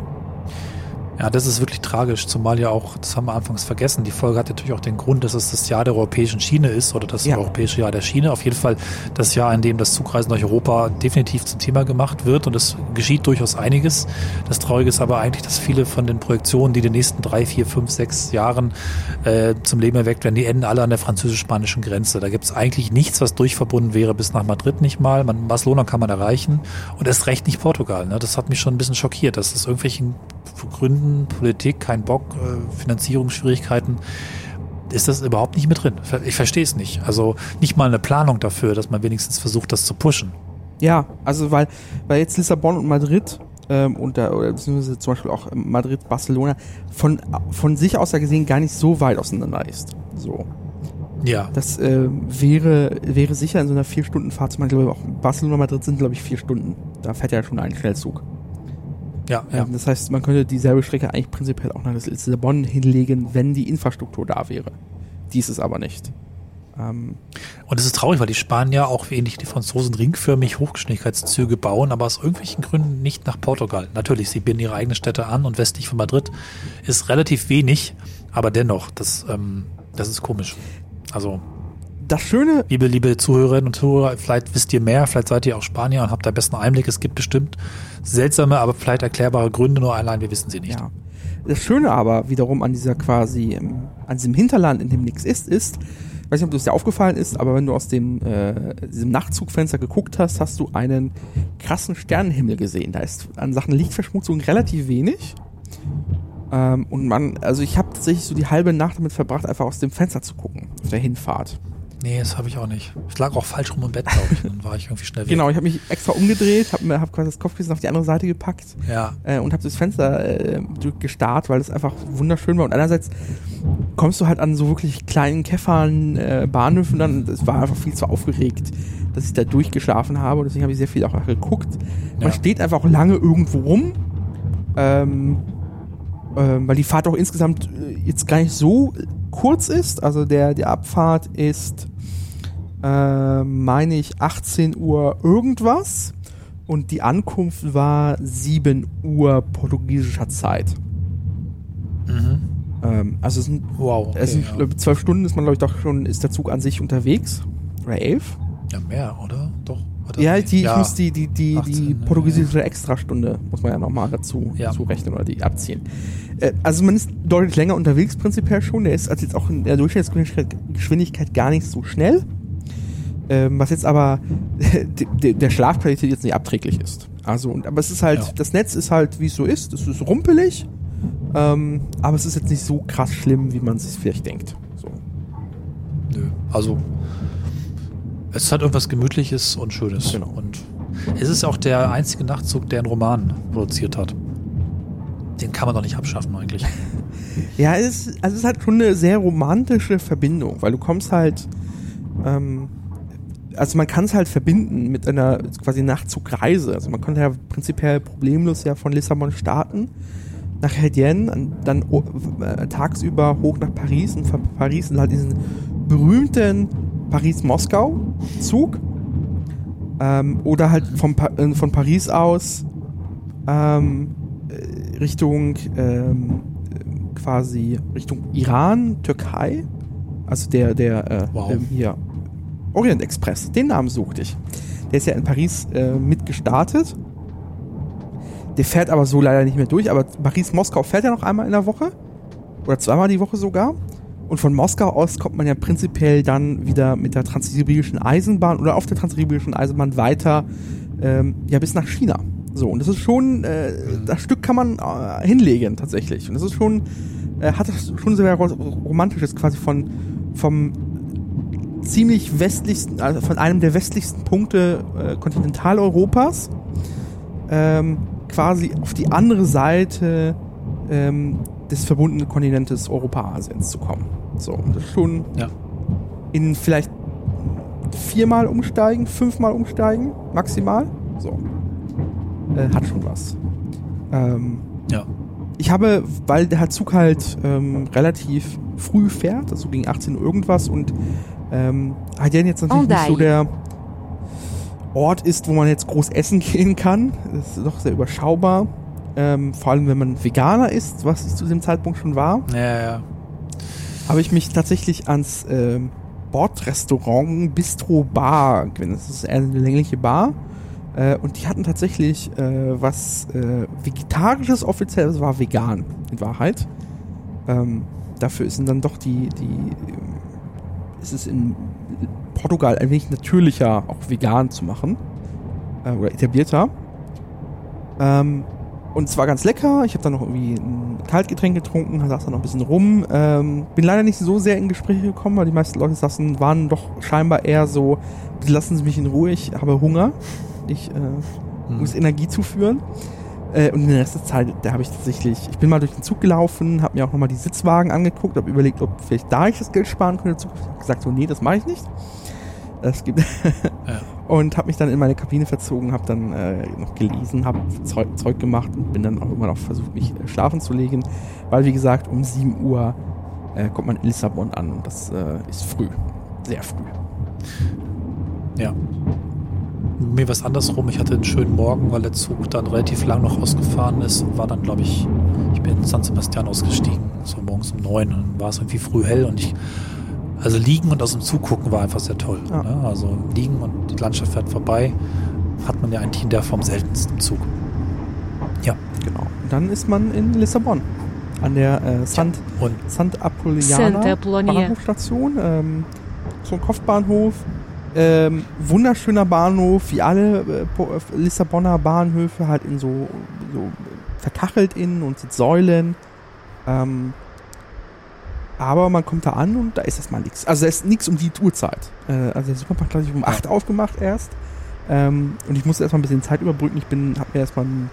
Ja, das ist wirklich tragisch, zumal ja auch, das haben wir anfangs vergessen, die Folge hat natürlich auch den Grund, dass es das Jahr der europäischen Schiene ist oder das Ja. europäische Jahr der Schiene. Auf jeden Fall das Jahr, in dem das Zugreisen durch Europa definitiv zum Thema gemacht wird und es geschieht durchaus einiges. Das Traurige ist aber eigentlich, dass viele von den Projektionen, die in den nächsten drei, vier, fünf, sechs Jahren äh, zum Leben erweckt werden, die enden alle an der französisch-spanischen Grenze. Da gibt es eigentlich nichts, was durchverbunden wäre bis nach Madrid nicht mal. Man, Barcelona kann man erreichen und erst recht nicht Portugal. Ne? Das hat mich schon ein bisschen schockiert, dass es irgendwelchen Gründen, Politik, kein Bock, äh, Finanzierungsschwierigkeiten, ist das überhaupt nicht mit drin. Ich verstehe es nicht. Also nicht mal eine Planung dafür, dass man wenigstens versucht, das zu pushen. Ja, also weil, weil jetzt Lissabon und Madrid ähm, und da, oder beziehungsweise zum Beispiel auch ähm, Madrid, Barcelona von, von sich aus gesehen gar nicht so weit auseinander ist. So. Ja. Das äh, wäre, wäre sicher in so einer Vier-Stunden-Fahrt, zum Beispiel auch Barcelona, Madrid sind, glaube ich, vier Stunden. Da fährt ja schon ein Schnellzug. Ja, ja. Ähm, das heißt, man könnte dieselbe Strecke eigentlich prinzipiell auch nach Lissabon hinlegen, wenn die Infrastruktur da wäre. Dies ist aber nicht. Ähm, Und es ist traurig, weil die Spanier auch wie ähnlich die Franzosen ringförmig Hochgeschwindigkeitszüge bauen, aber aus irgendwelchen Gründen nicht nach Portugal. Natürlich, sie binden ihre eigenen Städte an und westlich von Madrid ist relativ wenig, aber dennoch, das, ähm, das ist komisch. Also, das Schöne, liebe, liebe Zuhörerinnen und Zuhörer, vielleicht wisst ihr mehr, vielleicht seid ihr auch Spanier und habt da besten Einblick. Es gibt bestimmt seltsame, aber vielleicht erklärbare Gründe, nur allein wir wissen sie nicht. ja. Das Schöne aber wiederum an dieser quasi, ähm, an diesem Hinterland, in dem nichts ist, ist, ich weiß nicht, ob das dir aufgefallen ist, aber wenn du aus dem, äh, diesem Nachtzugfenster geguckt hast, hast du einen krassen Sternenhimmel gesehen. Da ist an Sachen Lichtverschmutzung relativ wenig. Ähm, und man, also ich habe tatsächlich so die halbe Nacht damit verbracht, einfach aus dem Fenster zu gucken, auf der Hinfahrt. Nee, das habe ich auch nicht. Ich lag auch falsch rum im Bett, glaube ich. Dann war ich irgendwie schnell weg. Genau, ich habe mich extra umgedreht, habe hab quasi das Kopfkissen auf die andere Seite gepackt Ja, äh, und habe das Fenster äh, gestarrt, weil es einfach wunderschön war. Und einerseits kommst du halt an so wirklich kleinen Käffern, äh, Bahnhöfen, dann es war einfach viel zu aufgeregt, dass ich da durchgeschlafen habe. Und deswegen habe ich sehr viel auch geguckt. Man Ja. steht einfach auch lange irgendwo rum, ähm, ähm, weil die Fahrt auch insgesamt äh, jetzt gar nicht so kurz ist. Also der die Abfahrt ist, äh, meine ich, 18 Uhr irgendwas. Und die Ankunft war 7 Uhr portugiesischer Zeit. Mhm. Ähm, also es sind, Wow. Okay, es sind ja. zwölf Stunden ist man, glaube ich, doch schon, ist der Zug an sich unterwegs. Oder elf? ja, mehr, oder? Doch. Oder? Ja, die, ja. ich muss die, die, die, 18, die ja, portugiesische Extrastunde, muss man ja nochmal dazu, Ja. dazu rechnen oder die abziehen. Äh, also man ist deutlich länger unterwegs prinzipiell schon. Der ist also jetzt auch in der Durchschnittsgeschwindigkeit Geschwindigkeit gar nicht so schnell. Ähm, was jetzt aber de- de- der Schlafqualität jetzt nicht abträglich ist. Also, und, aber es ist halt, Ja. das Netz ist halt, wie es so ist. Es ist rumpelig. Ähm, aber es ist jetzt nicht so krass schlimm, wie man es vielleicht denkt. So. Nö. Also, es hat irgendwas Gemütliches und Schönes. Genau. Und es ist auch der einzige Nachtzug, der einen Roman produziert hat. Den kann man doch nicht abschaffen eigentlich. Ja, es ist, also es ist halt schon eine sehr romantische Verbindung, weil du kommst halt, ähm, also man kann es halt verbinden mit einer quasi Nachtzugreise. Also man konnte ja prinzipiell problemlos ja von Lissabon starten nach Hedien, an- dann äh, tagsüber hoch nach Paris und von Paris in halt diesen berühmten Paris-Moskau-Zug. Ähm, oder halt vom pa äh, von Paris aus ähm, äh, Richtung ähm, äh, quasi Richtung Iran, Türkei. Also der, der äh, Wow. ähm, hier Orient Express, den Namen suchte ich. Der ist ja in Paris äh, mit gestartet. Der fährt aber so leider nicht mehr durch, aber Paris-Moskau fährt ja noch einmal in der Woche. Oder zweimal die Woche sogar. Und von Moskau aus kommt man ja prinzipiell dann wieder mit der transsibirischen Eisenbahn oder auf der transsibirischen Eisenbahn weiter ähm, ja bis nach China. So, und das ist schon, äh, das Stück kann man äh, hinlegen tatsächlich. Und das ist schon, äh, hat das schon sehr ro- romantisches quasi von vom ziemlich westlichsten, also von einem der westlichsten Punkte äh, Kontinentaleuropas ähm, quasi auf die andere Seite ähm, des verbundenen Kontinentes Europa-Asiens zu kommen. So, und das ist schon Ja. in vielleicht viermal umsteigen, fünfmal umsteigen, maximal. So. Äh, hat schon was. Ähm, Ja. ich habe, weil der Zug halt ähm, relativ früh fährt, also gegen 18 Uhr irgendwas und ähm, Haydn jetzt natürlich nicht so Ondai. der Ort ist, wo man jetzt groß essen gehen kann. Das ist doch sehr überschaubar. Ähm, vor allem, wenn man Veganer ist, was ich zu dem Zeitpunkt schon war, Ja, ja. habe ich mich tatsächlich ans ähm, Bordrestaurant Bistro Bar gewendet. Das ist eine längliche Bar. Äh, und die hatten tatsächlich äh, was äh, Vegetarisches offiziell, es war vegan in Wahrheit. Ähm, dafür sind dann doch die, die ist es in Portugal ein wenig natürlicher, auch vegan zu machen. Äh, oder etablierter. Ähm, und es war ganz lecker. Ich habe dann noch irgendwie ein Kaltgetränk getrunken, saß dann noch ein bisschen rum. Ähm, bin leider nicht so sehr in Gespräche gekommen, weil die meisten Leute saßen, waren doch scheinbar eher so, lassen Sie mich in Ruhe, ich habe Hunger. Ich äh, muss Energie zuführen. Äh, und den Rest der Zeit, da habe ich tatsächlich, ich bin mal durch den Zug gelaufen, habe mir auch nochmal die Sitzwagen angeguckt, habe überlegt, ob vielleicht da ich das Geld sparen könnte. Zug hab gesagt so, nee, das mache ich nicht. Das gibt Ja. und habe mich dann in meine Kabine verzogen, habe dann äh, noch gelesen, habe Zeug, Zeug gemacht und bin dann auch immer noch versucht, mich äh, schlafen zu legen, weil wie gesagt um 7 Uhr äh, kommt man in Lissabon an und das äh, ist früh, sehr früh. Ja. Mir war es andersrum. Ich hatte einen schönen Morgen, weil der Zug dann relativ lang noch ausgefahren ist und war dann, glaube ich, ich bin in San Sebastian ausgestiegen, so morgens um neun. Und dann war es irgendwie früh hell und ich, also liegen und aus dem Zug gucken war einfach sehr toll. Ja. Ne? Also liegen und die Landschaft fährt vorbei, hat man ja eigentlich in der Form seltenst im Zug. Ja. Genau. Dann ist man in Lissabon an der äh, Sant, Und Sant Apolliana Santa Apollonia. Bahnhofstation, ähm, so ein Kopfbahnhof. Ähm, wunderschöner Bahnhof, wie alle äh, äh, Lissabonner Bahnhöfe, halt in so, so verkachelt innen und mit Säulen. Ähm, aber man kommt da an und da ist erstmal nichts. Also da ist nichts um die Uhrzeit. Äh, also der Supermarkt hat sich um 8 aufgemacht erst. Ähm, und ich musste erstmal ein bisschen Zeit überbrücken. Ich bin, habe mir erstmal ein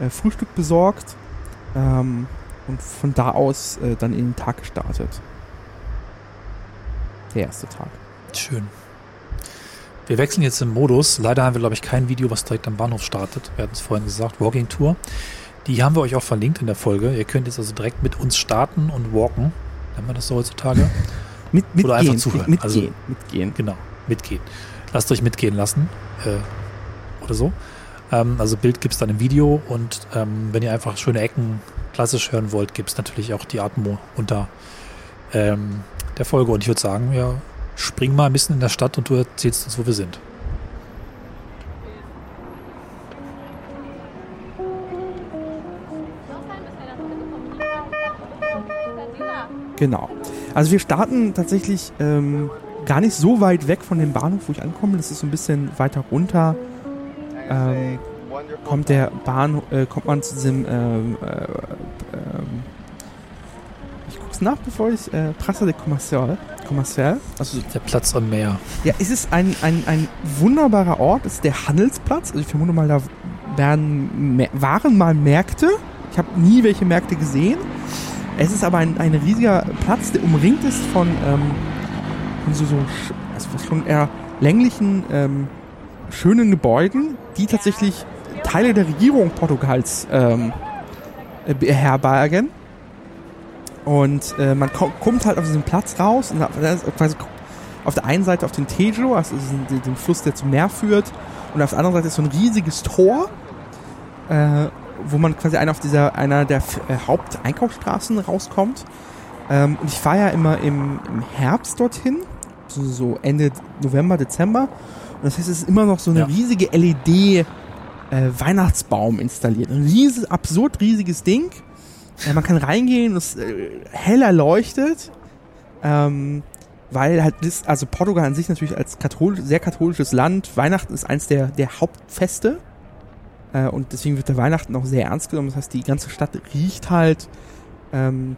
äh, Frühstück besorgt. Ähm, und von da aus äh, dann in den Tag gestartet. Der erste Tag. schön. Wir wechseln jetzt im Modus. Leider haben wir, glaube ich, kein Video, was direkt am Bahnhof startet. Wir hatten es vorhin gesagt, Walking Tour. Die haben wir euch auch verlinkt in der Folge. Ihr könnt jetzt also direkt mit uns starten und walken. Nennen wir das so heutzutage? Mit, mitgehen. Oder einfach zuhören. Mitgehen. Also- mitgehen. Genau, mitgehen. Lasst euch mitgehen lassen. Äh, oder so. Ähm, also Bild gibt's dann im Video und ähm, wenn ihr einfach schöne Ecken klassisch hören wollt, gibt's natürlich auch die Atmo unter ähm, der Folge. Und ich würde sagen, ja, spring mal ein bisschen in der Stadt und du erzählst uns, wo wir sind. Genau. Also wir starten tatsächlich ähm, gar nicht so weit weg von dem Bahnhof, wo ich ankomme. Das ist so ein bisschen weiter runter. Ähm, kommt der Bahn, äh, kommt man zu diesem, ähm, äh, ähm, ich guck's nach, bevor ich, äh, Praça de Comercial, Comercial, also Der Platz am Meer. Ja, es ist ein, ein, ein wunderbarer Ort. Es ist der Handelsplatz. Also ich vermute mal, da werden, waren mal Märkte. Ich habe nie welche Märkte gesehen. Es ist aber ein, ein riesiger Platz, der umringt ist von, ähm, von so, so also schon eher länglichen, ähm, schönen Gebäuden, die tatsächlich Teile der Regierung Portugals ähm, äh, beherbergen. Und äh, man ko kommt halt auf diesen Platz raus und quasi auf der einen Seite auf den Tejo, also den, den Fluss, der zum Meer führt, und auf der anderen Seite ist so ein riesiges Tor, äh, wo man quasi einer auf dieser einer der äh, Haupteinkaufsstraßen rauskommt. Ähm, und ich fahre ja immer im, im Herbst dorthin, so, so Ende November, Dezember. Und das heißt, es ist immer noch so eine Ja. riesige LED äh, Weihnachtsbaum installiert. Ein riesiges, absurd riesiges Ding. Äh, man kann reingehen, es äh, hell erleuchtet. Ähm, weil halt das, also Portugal an sich natürlich als katholisch, sehr katholisches Land, Weihnachten ist eins der, der Hauptfeste. Äh, und deswegen wird der Weihnachten auch sehr ernst genommen. Das heißt, die ganze Stadt riecht halt ähm,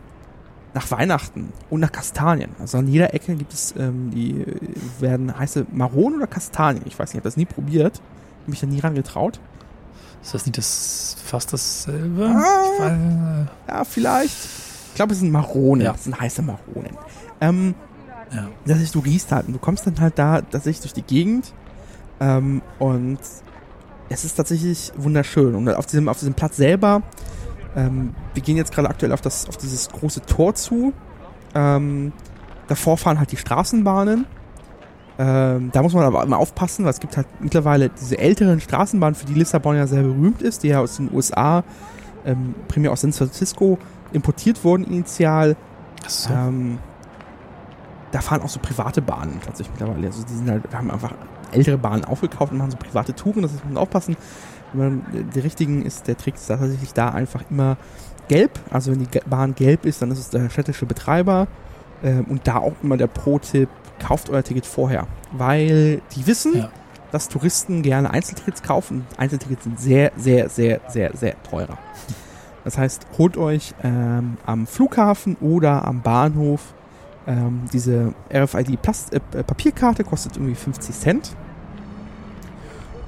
nach Weihnachten und nach Kastanien. Also an jeder Ecke gibt es, ähm, die äh, werden heiße Maronen oder Kastanien. Ich weiß nicht, ich habe das nie probiert. Mich da nie ran getraut. Ist das nicht das fast dasselbe? Ah. Ich Ja, vielleicht. Ich glaube, es sind Maronen. Ja. Das sind heiße Maronen. Ähm, äh, ja. das heißt, du riechst halt und du kommst dann halt da tatsächlich durch die Gegend ähm, und es ist tatsächlich wunderschön. Und auf diesem, auf diesem Platz selber, ähm, wir gehen jetzt gerade aktuell auf, das, auf dieses große Tor zu. Ähm, davor fahren halt die Straßenbahnen. Ähm, da muss man aber immer aufpassen, weil es gibt halt mittlerweile diese älteren Straßenbahnen, für die Lissabon ja sehr berühmt ist, die ja aus den USA, ähm, primär aus San Francisco, importiert wurden initial. Ach so. Ähm, da fahren auch so private Bahnen tatsächlich mittlerweile. Also die sind halt, haben einfach ältere Bahnen aufgekauft und machen so private Touren, das muss man aufpassen. Wenn man, der richtigen ist der Trick tatsächlich da einfach immer gelb. Also wenn die Bahn gelb ist, dann ist es der städtische Betreiber. Ähm, und da auch immer der Pro-Tipp, kauft euer Ticket vorher. Weil die wissen, Ja. dass Touristen gerne Einzeltickets kaufen. Einzeltickets sind sehr, sehr, sehr, sehr, sehr teurer. Das heißt, holt euch ähm, am Flughafen oder am Bahnhof ähm, diese RFID Plast äh, kostet irgendwie 50 Cent.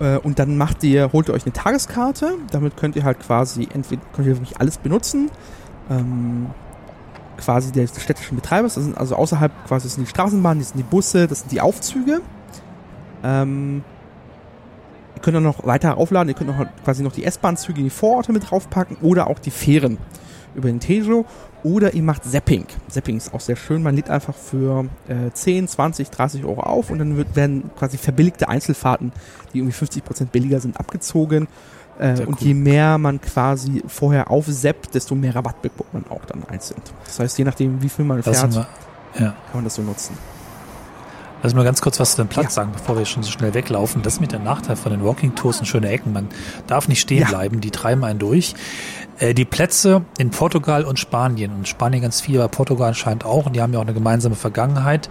Äh, und dann macht ihr, holt ihr euch eine Tageskarte. Damit könnt ihr halt quasi entweder könnt ihr wirklich alles benutzen. Ähm, quasi des städtischen Betreibers. Das sind also außerhalb quasi das sind die Straßenbahnen, das sind die Busse, das sind die Aufzüge. Ähm, ihr könnt dann noch weiter aufladen, ihr könnt noch quasi noch die S-Bahn-Züge in die Vororte mit draufpacken oder auch die Fähren über den Tejo. Oder ihr macht Zapping. Zapping ist auch sehr schön. Man lädt einfach für äh, 10, 20, 30 Euro auf und dann wird, werden quasi verbilligte Einzelfahrten, die irgendwie 50% billiger sind, abgezogen. Äh, und cool. je mehr man quasi vorher aufseppt, desto mehr Rabatt bekommt man auch dann einzeln. Das heißt, je nachdem, wie viel man Lass fährt, mal, ja. kann man das so nutzen. Lass mal ganz kurz was zu dem Platz Ja. sagen, bevor wir schon so schnell weglaufen. Das ist mit der Nachteil von den Walking Tours und schöne Ecken. Man darf nicht stehen Ja. bleiben, die treiben einen durch. Äh, die Plätze in Portugal und Spanien, und Spanien ganz viel, aber Portugal anscheinend auch, und die haben ja auch eine gemeinsame Vergangenheit.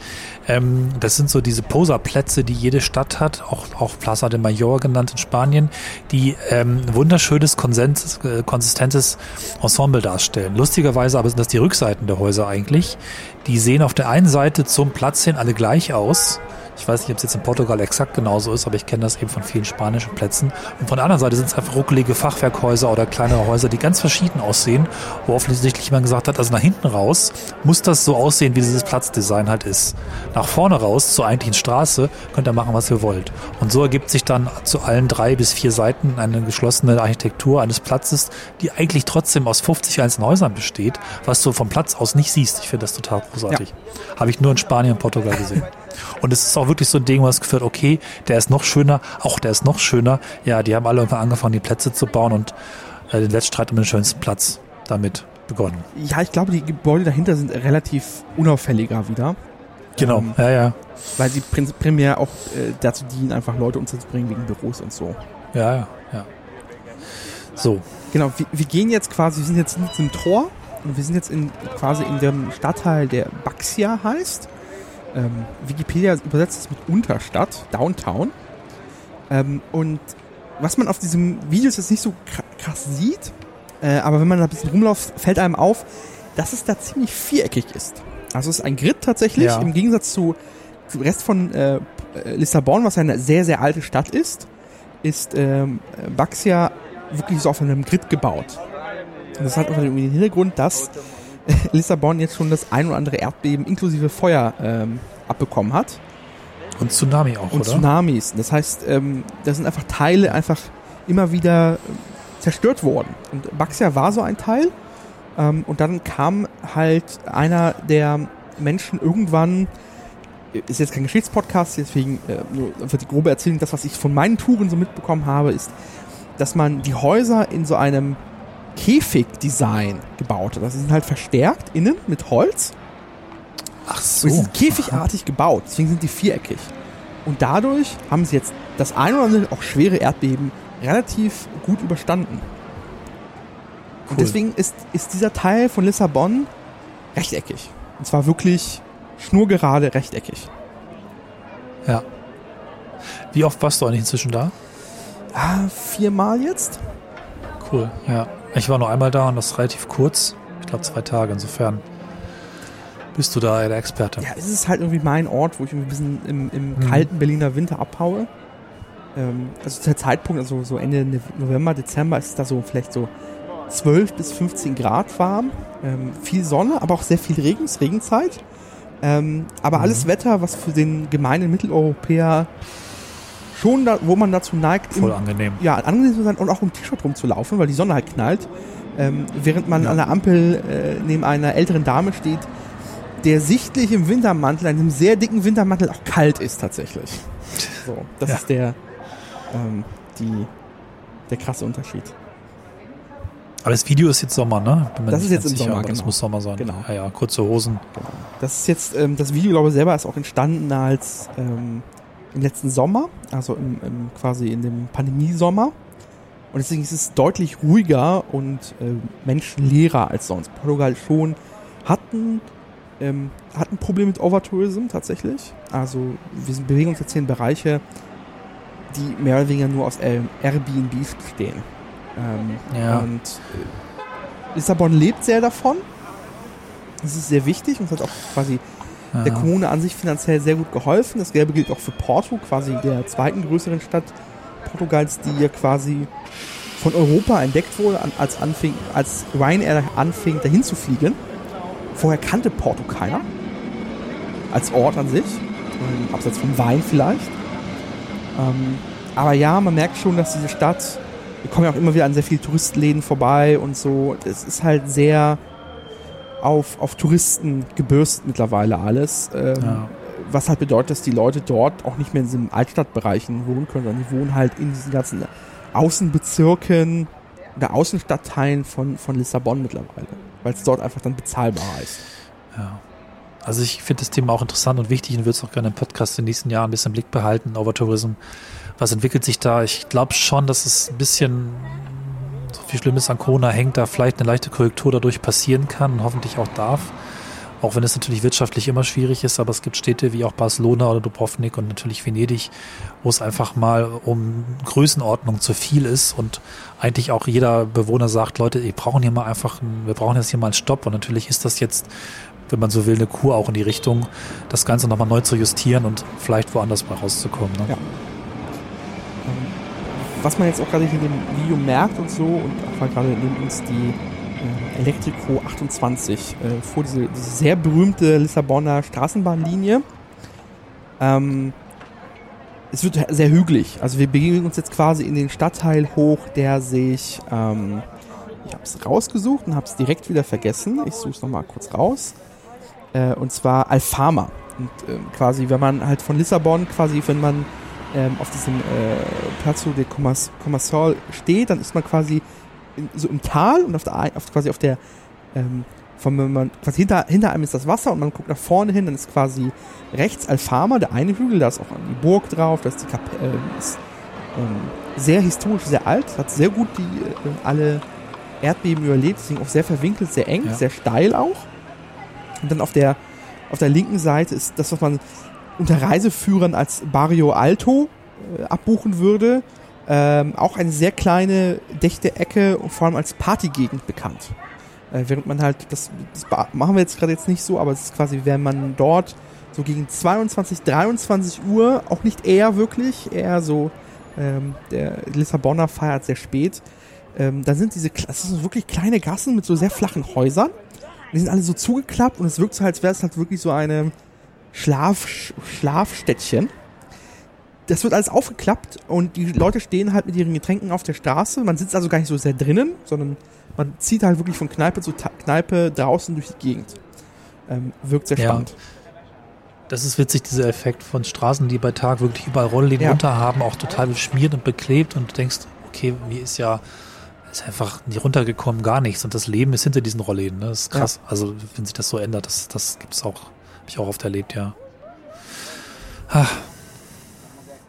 Ähm, das sind so diese Poserplätze, die jede Stadt hat, auch, auch Plaza de Mayor genannt in Spanien, die ähm, wunderschönes, konsens, äh, konsistentes Ensemble darstellen. Lustigerweise aber sind das die Rückseiten der Häuser eigentlich. Die sehen auf der einen Seite zum Platz hin alle gleich aus. Ich weiß nicht, ob es jetzt in Portugal exakt genauso ist, aber ich kenne das eben von vielen spanischen Plätzen. Und von der anderen Seite sind es einfach ruckelige Fachwerkhäuser oder kleinere Häuser, die ganz verschieden aussehen, wo offensichtlich jemand gesagt hat, also nach hinten raus muss das so aussehen, wie dieses Platzdesign halt ist. Nach vorne raus zur eigentlichen Straße könnt ihr machen, was ihr wollt. Und so ergibt sich dann zu allen drei bis vier Seiten eine geschlossene Architektur eines Platzes, die eigentlich trotzdem aus 50 einzelnen Häusern besteht, was du vom Platz aus nicht siehst. Ich finde das total großartig. Habe ich nur in Spanien und Portugal gesehen. Und es ist auch wirklich so ein Ding, wo es geführt, okay, der ist noch schöner, auch der ist noch schöner. Ja, die haben alle irgendwann angefangen, die Plätze zu bauen und äh, den Wettstreit um den schönsten Platz damit begonnen. Ja, ich glaube, die Gebäude dahinter sind relativ unauffälliger wieder. Genau, Ähm, ja, ja, Weil sie primär auch äh, dazu dienen, einfach Leute unterzubringen wegen Büros und so. ja, ja, ja. So, Genau, wir, wir gehen jetzt quasi, wir sind jetzt in diesem Tor und wir sind jetzt in, quasi in dem Stadtteil, der Baxia heißt. Ähm, Wikipedia übersetzt es mit Unterstadt, Downtown. Ähm, und was man auf diesem Video jetzt nicht so kra- krass sieht, äh, aber wenn man da ein bisschen rumläuft, fällt einem auf, dass es da ziemlich viereckig ist. Also es ist ein Grid tatsächlich, Ja. im Gegensatz zu, zum Rest von äh, äh, Lissabon, was eine sehr, sehr alte Stadt ist, ist ähm, Baxia wirklich so auf einem Grid gebaut. Und das hat irgendwie den Hintergrund, dass Lissabon jetzt schon das ein oder andere Erdbeben inklusive Feuer ähm, abbekommen hat und Tsunami auch, und oder? Tsunamis. Das heißt, ähm, da sind einfach Teile einfach immer wieder ähm, zerstört worden. Und Baxia war so ein Teil. Ähm, und dann kam halt einer der Menschen irgendwann, äh, ist jetzt kein Geschichtspodcast, deswegen äh, nur für die grobe Erzählung, das, was ich von meinen Touren so mitbekommen habe, ist, dass man die Häuser in so einem Käfigdesign gebaut hat. Das sind halt verstärkt innen mit Holz Ach und so. die sind käfigartig gebaut, deswegen sind die viereckig. Und dadurch haben sie jetzt das ein oder andere, auch schwere Erdbeben, relativ gut überstanden. Cool. Und deswegen ist, ist dieser Teil von Lissabon rechteckig. Und zwar wirklich schnurgerade rechteckig. Ja. Wie oft warst du eigentlich inzwischen da? Ah, viermal jetzt? Cool, ja. Ich war nur einmal da und das relativ kurz. Ich glaube zwei Tage. Insofern bist du da der Experte. Ja, es ist halt irgendwie mein Ort, wo ich ein bisschen im, im Mhm. kalten Berliner Winter abhaue. Ähm, also der Zeitpunkt, also so Ende November, Dezember ist da so vielleicht so 12 bis 15 Grad warm. Ähm, viel Sonne, aber auch sehr viel Regen, ist Regenzeit. Ähm, aber Mhm. alles Wetter, was für den gemeinen Mitteleuropäer schon, da, wo man dazu neigt, Voll im, angenehm. ja, angenehm zu sein und auch im T-Shirt rumzulaufen, weil die Sonne halt knallt. Ähm, während man Ja. an der Ampel äh, neben einer älteren Dame steht, der sichtlich im Wintermantel, einem sehr dicken Wintermantel, auch kalt ist tatsächlich. So, das Ja. ist der, ähm, die, der krasse Unterschied. Aber das Video ist jetzt Sommer, ne? Das ist jetzt im sicher, Sommer, aber Das genau. muss Sommer sein. Genau. Ja, ja, kurze Hosen. Das ist jetzt, ähm, das Video, glaube ich, selber ist auch entstanden als ähm, im letzten Sommer, also im, im, quasi in dem Pandemiesommer. Und deswegen ist es deutlich ruhiger und ähm, menschenleerer als sonst. Portugal schon hatten ähm, hat ein Problem mit Overtourism tatsächlich. Also wir sind- bewegen uns jetzt hier in Bereiche, die mehr oder weniger nur aus ähm, Airbnbs bestehen. Ähm, Ja. Und äh, Lissabon lebt sehr davon. Das ist sehr wichtig und hat auch quasi Ja. der Kommune an sich finanziell sehr gut geholfen. Das Gelbe gilt auch für Porto, quasi der zweiten größeren Stadt Portugals, die ja quasi von Europa entdeckt wurde, als, anfing, als Ryanair anfing, dahin zu fliegen. Vorher kannte Porto keiner. Als Ort an sich. Abseits vom Wein vielleicht. Ähm, aber ja, man merkt schon, dass diese Stadt, wir kommen ja auch immer wieder an sehr viele Touristenläden vorbei und so. Es ist halt sehr auf, auf Touristen gebürstet mittlerweile alles. Ähm, Ja. Was halt bedeutet, dass die Leute dort auch nicht mehr in diesen Altstadtbereichen wohnen können, sondern die wohnen halt in diesen ganzen Außenbezirken oder Außenstadtteilen von, von Lissabon mittlerweile. Weil es dort einfach dann bezahlbarer ist. Ja. Also ich finde das Thema auch interessant und wichtig und würde es auch gerne im Podcast in den nächsten Jahren ein bisschen im Blick behalten, Overtourism. Was entwickelt sich da? Ich glaube schon, dass es ein bisschen so viel Schlimmes an Corona hängt, da vielleicht eine leichte Korrektur dadurch passieren kann und hoffentlich auch darf. Auch wenn es natürlich wirtschaftlich immer schwierig ist, aber es gibt Städte wie auch Barcelona oder Dubrovnik und natürlich Venedig, wo es einfach mal um Größenordnung zu viel ist und eigentlich auch jeder Bewohner sagt, Leute, wir brauchen hier mal einfach, wir brauchen jetzt hier mal einen Stopp und natürlich ist das jetzt, wenn man so will, eine Kur auch in die Richtung, das Ganze nochmal neu zu justieren und vielleicht woanders rauszukommen. Ne? Ja. Was man jetzt auch gerade hier in dem Video merkt und so, und auch gerade neben uns die äh, Electrico 28 äh, vor diese, diese sehr berühmte Lissabonner Straßenbahnlinie. Ähm, es wird sehr hügelig. Also wir bewegen uns jetzt quasi in den Stadtteil hoch, der sich, ähm, ich habe es rausgesucht und habe es direkt wieder vergessen. Ich suche es nochmal kurz raus. Äh, und zwar Alfama. Und ähm, quasi, wenn man halt von Lissabon, quasi, wenn man ähm, auf diesem äh, Plazo de Commas- Commercial steht, dann ist man quasi in, so im Tal und auf der, auf, quasi auf der, ähm, von, wenn man, quasi hinter, hinter einem ist das Wasser und man guckt nach vorne hin, dann ist quasi rechts Alfama, der eine Hügel, da ist auch die Burg drauf, da ist die Kapelle, äh, ist ähm, sehr historisch, sehr alt, hat sehr gut die äh, alle Erdbeben überlebt, deswegen auch sehr verwinkelt, sehr eng, Ja. sehr steil auch. Und dann auf der, auf der linken Seite ist das, was man unter Reiseführern als Barrio Alto äh, abbuchen würde. Ähm, auch eine sehr kleine, dichte Ecke und vor allem als Partygegend bekannt. Äh, während man halt, das, das machen wir jetzt gerade jetzt nicht so, aber es ist quasi, wenn man dort so gegen 22, 23 Uhr, auch nicht eher wirklich, eher so, ähm, der Lissabonner feiert sehr spät, ähm, dann sind diese, das sind wirklich kleine Gassen mit so sehr flachen Häusern. Die sind alle so zugeklappt und es wirkt so, als wäre es halt wirklich so eine Schlaf, Schlafstädtchen. Das wird alles aufgeklappt und die Leute stehen halt mit ihren Getränken auf der Straße. Man sitzt also gar nicht so sehr drinnen, sondern man zieht halt wirklich von Kneipe zu Ta Kneipe draußen durch die Gegend. Ähm, wirkt sehr Ja. spannend. Das ist witzig, dieser Effekt von Straßen, die bei Tag wirklich überall Rollläden Ja. runter haben, auch total beschmiert und beklebt und du denkst, okay, mir ist ja ist einfach nicht runtergekommen, gar nichts. Und das Leben ist hinter diesen Rollläden. Ne? Das ist krass. Also, wenn sich das so ändert, das, das gibt es auch, habe ich auch oft erlebt, ja. Ah,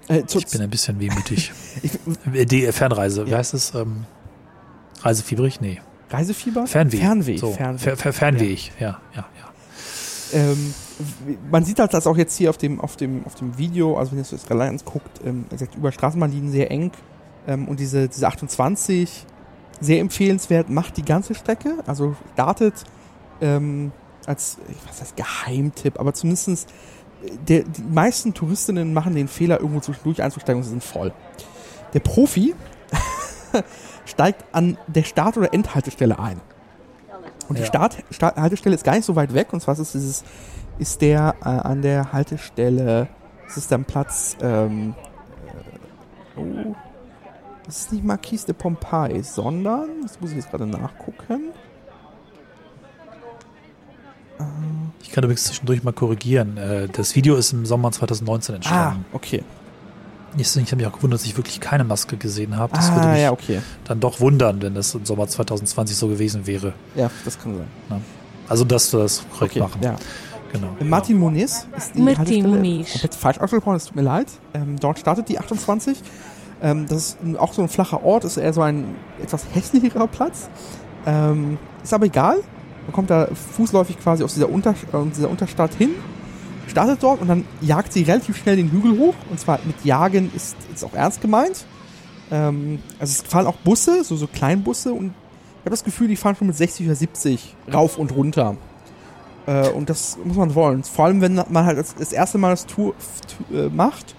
Äh, ich bin ein bisschen wehmütig. Äh, Die Fernreise, wie Ja. heißt es? Ähm, Reisefieberig? Nee. Reisefieber? Fernweh. Fernweh. So, Fernweh. Fer, Fer, Fernweh, ja, ja, ja. Ähm, man sieht halt das auch jetzt hier auf dem, auf dem, auf dem Video, also wenn ihr es jetzt allein anguckt, ähm, gesagt, über Straßenbahnlinien sehr eng ähm, und diese, diese 28 sehr empfehlenswert, macht die ganze Strecke, also startet ähm, als, was heißt Geheimtipp, aber zumindestens der, die meisten Touristinnen machen den Fehler, irgendwo zwischendurch einzusteigen und sie sind voll. Der Profi steigt an der Start- oder Endhaltestelle ein. Und die Ja. Start, Start Haltestelle ist gar nicht so weit weg. Und zwar ist es dieses, ist der äh, an der Haltestelle, es ist dann Platz, ähm, äh, oh, das ist nicht Marquis de Pompey, sondern, das muss ich jetzt gerade nachgucken. Ich kann übrigens zwischendurch mal korrigieren. Äh, Das Video ist im Sommer 2019 Ah, entstanden. okay. Deswegen habe ich auch gewundert, dass ich wirklich keine Maske gesehen habe. Das würde Ah, mich ja, okay. dann doch wundern, wenn das im Sommer 2020 so gewesen wäre. Ja, das kann sein. Also, dass wir das korrekt Okay, machen. ja. Genau. Martin Moniz ist die Martin Moniz. komplett falsch ausgesprochen, es tut mir leid. Ähm, dort startet die 28. Ähm, das ist auch so ein flacher Ort, ist eher so ein etwas hässlicherer Platz. Ähm, ist aber egal. Man kommt da fußläufig quasi aus dieser, Unter äh, dieser Unterstadt hin, startet dort und dann jagt sie relativ schnell den Hügel hoch. Und zwar mit Jagen ist, ist auch ernst gemeint. Ähm, also es fahren auch Busse, so, so Kleinbusse und ich habe das Gefühl, die fahren schon mit 60 oder 70 rauf und runter. Äh, und das muss man wollen. Vor allem, wenn man halt das, das erste Mal das Tour, Tour äh, macht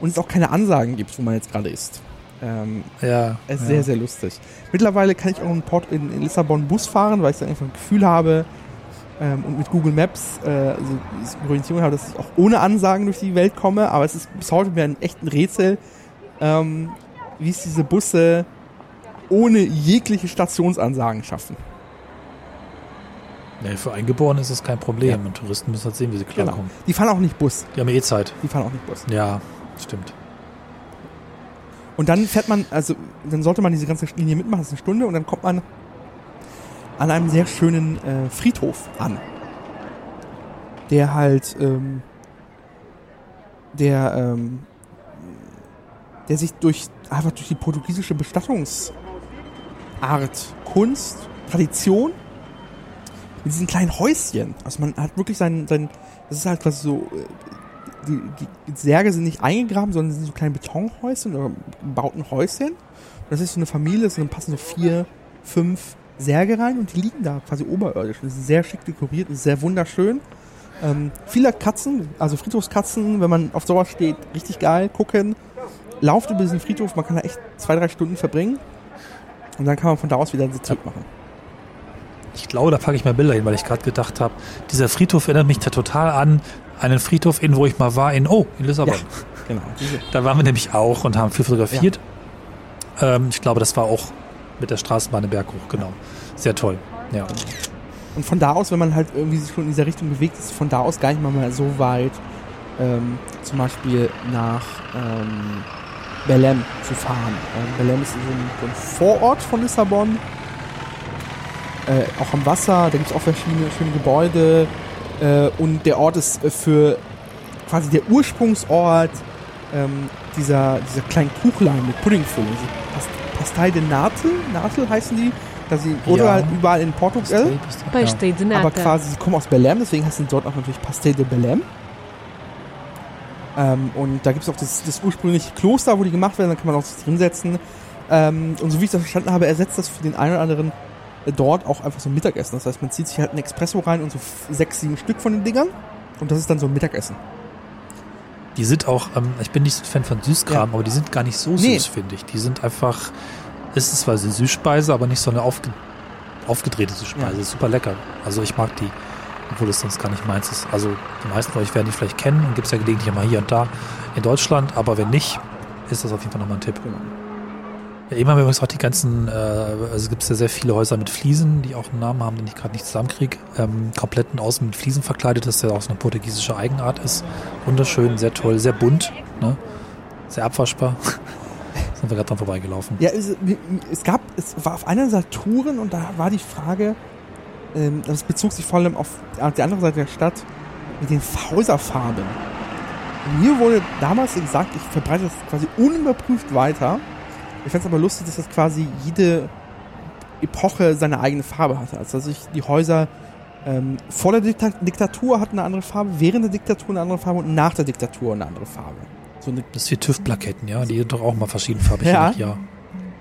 und es auch keine Ansagen gibt, wo man jetzt gerade ist. Ähm, Ja. es ist ja. sehr, sehr lustig. Mittlerweile kann ich auch in, Port in, in Lissabon Bus fahren, weil ich dann einfach ein Gefühl habe ähm, und mit Google Maps äh, also Orientierung habe, dass ich auch ohne Ansagen durch die Welt komme. Aber es ist bis heute mir ein echt ein Rätsel, ähm, wie es diese Busse ohne jegliche Stationsansagen schaffen. Nee, für Eingeborene ist es kein Problem. Ja. Und Touristen müssen halt sehen, wie sie Genau. klarkommen. Die fahren auch nicht Bus. Die haben eh Zeit. Die fahren auch nicht Bus. Ja, stimmt. Und dann fährt man, also dann sollte man diese ganze Linie mitmachen, das ist eine Stunde, und dann kommt man an einem sehr schönen äh, Friedhof an. Der halt, ähm, der, ähm, der sich durch, einfach durch die portugiesische Bestattungsart, Kunst, Tradition, mit diesen kleinen Häuschen, also man hat wirklich sein, sein das ist halt quasi so, äh, die, die Särge sind nicht eingegraben, sondern sind so kleine Betonhäuschen oder gebauten Häuschen. Und das ist so eine Familie, sind- passen so vier, fünf Särge rein und die liegen da quasi oberirdisch. Das ist sehr schick dekoriert, ist sehr wunderschön. Ähm, viele Katzen, also Friedhofskatzen, wenn man auf sowas steht, richtig geil, gucken. Lauft über diesen Friedhof, man kann da echt zwei, drei Stunden verbringen. Und dann kann man von da aus wieder einen Trip machen. Ich glaube, da packe ich mal Bilder hin, weil ich gerade gedacht habe, dieser Friedhof erinnert mich total an einen Friedhof, in wo ich mal war, in, oh, in Lissabon. Ja. Genau. Da waren wir nämlich auch und haben viel fotografiert. Ähm, ich glaube, das war auch mit der Straßenbahn den Berg hoch, genau. Sehr toll. Ja. Und von da aus, wenn man halt irgendwie sich schon in dieser Richtung bewegt, ist von da aus gar nicht mal, mal so weit, ähm, zum Beispiel nach ähm, Belém zu fahren. Ähm, Belém ist so ein, so ein Vorort von Lissabon, äh, auch am Wasser, da gibt es auch verschiedene schöne Gebäude äh, und der Ort ist äh, für quasi der Ursprungsort ähm, dieser, dieser kleinen Kuchlein mit Puddingfüllung. Past Pastel de Natel, Natel heißen die. Da sie, oder Ja. halt überall in Portugal. Pastel de Aber nata. quasi, sie kommen aus Belém, deswegen heißen sie dort auch natürlich Pastel de Belém. Ähm, und da gibt es auch das, das ursprüngliche Kloster, wo die gemacht werden, da kann man auch sich drinsetzen. Ähm, und so wie ich das verstanden habe, ersetzt das für den einen oder anderen dort auch einfach so ein Mittagessen. Das heißt, man zieht sich halt ein Espresso rein und so sechs, sieben Stück von den Dingern. Und das ist dann so ein Mittagessen. Die sind auch, ähm, ich bin nicht so ein Fan von Süßkram, Ja. aber die sind gar nicht so Nee. süß, finde ich. Die sind einfach, es ist zwar eine Süßspeise, aber nicht so eine aufge, aufgedrehte Süßspeise. Ja. Super lecker. Also ich mag die, obwohl es sonst gar nicht meins ist. Also die meisten von euch werden die vielleicht kennen und gibt es ja gelegentlich mal hier und da in Deutschland, aber wenn nicht, ist das auf jeden Fall nochmal ein Tipp. Genau. Ja, eben haben wir übrigens auch die ganzen, äh, also gibt es ja sehr viele Häuser mit Fliesen, die auch einen Namen haben, den ich gerade nicht zusammenkriege. Ähm, komplett und außen mit Fliesen verkleidet, das ja auch so eine portugiesische Eigenart ist. Wunderschön, sehr toll, sehr bunt, ne? sehr abwaschbar. Sind wir gerade dran vorbeigelaufen. Ja, es, es gab, es war auf einer dieser Touren und da war die Frage, ähm, das bezog sich vor allem auf die andere Seite der Stadt mit den Häuserfarben. Mir wurde damals gesagt, ich verbreite das quasi unüberprüft weiter. Ich fand es aber lustig, dass das quasi jede Epoche seine eigene Farbe hatte. Also dass ich die Häuser ähm, vor der Dikta Diktatur hatten eine andere Farbe, während der Diktatur eine andere Farbe und nach der Diktatur eine andere Farbe. So eine Das ist wie TÜV-Plaketten, ja, die sind doch auch mal verschiedenfarbig. Ja. ja.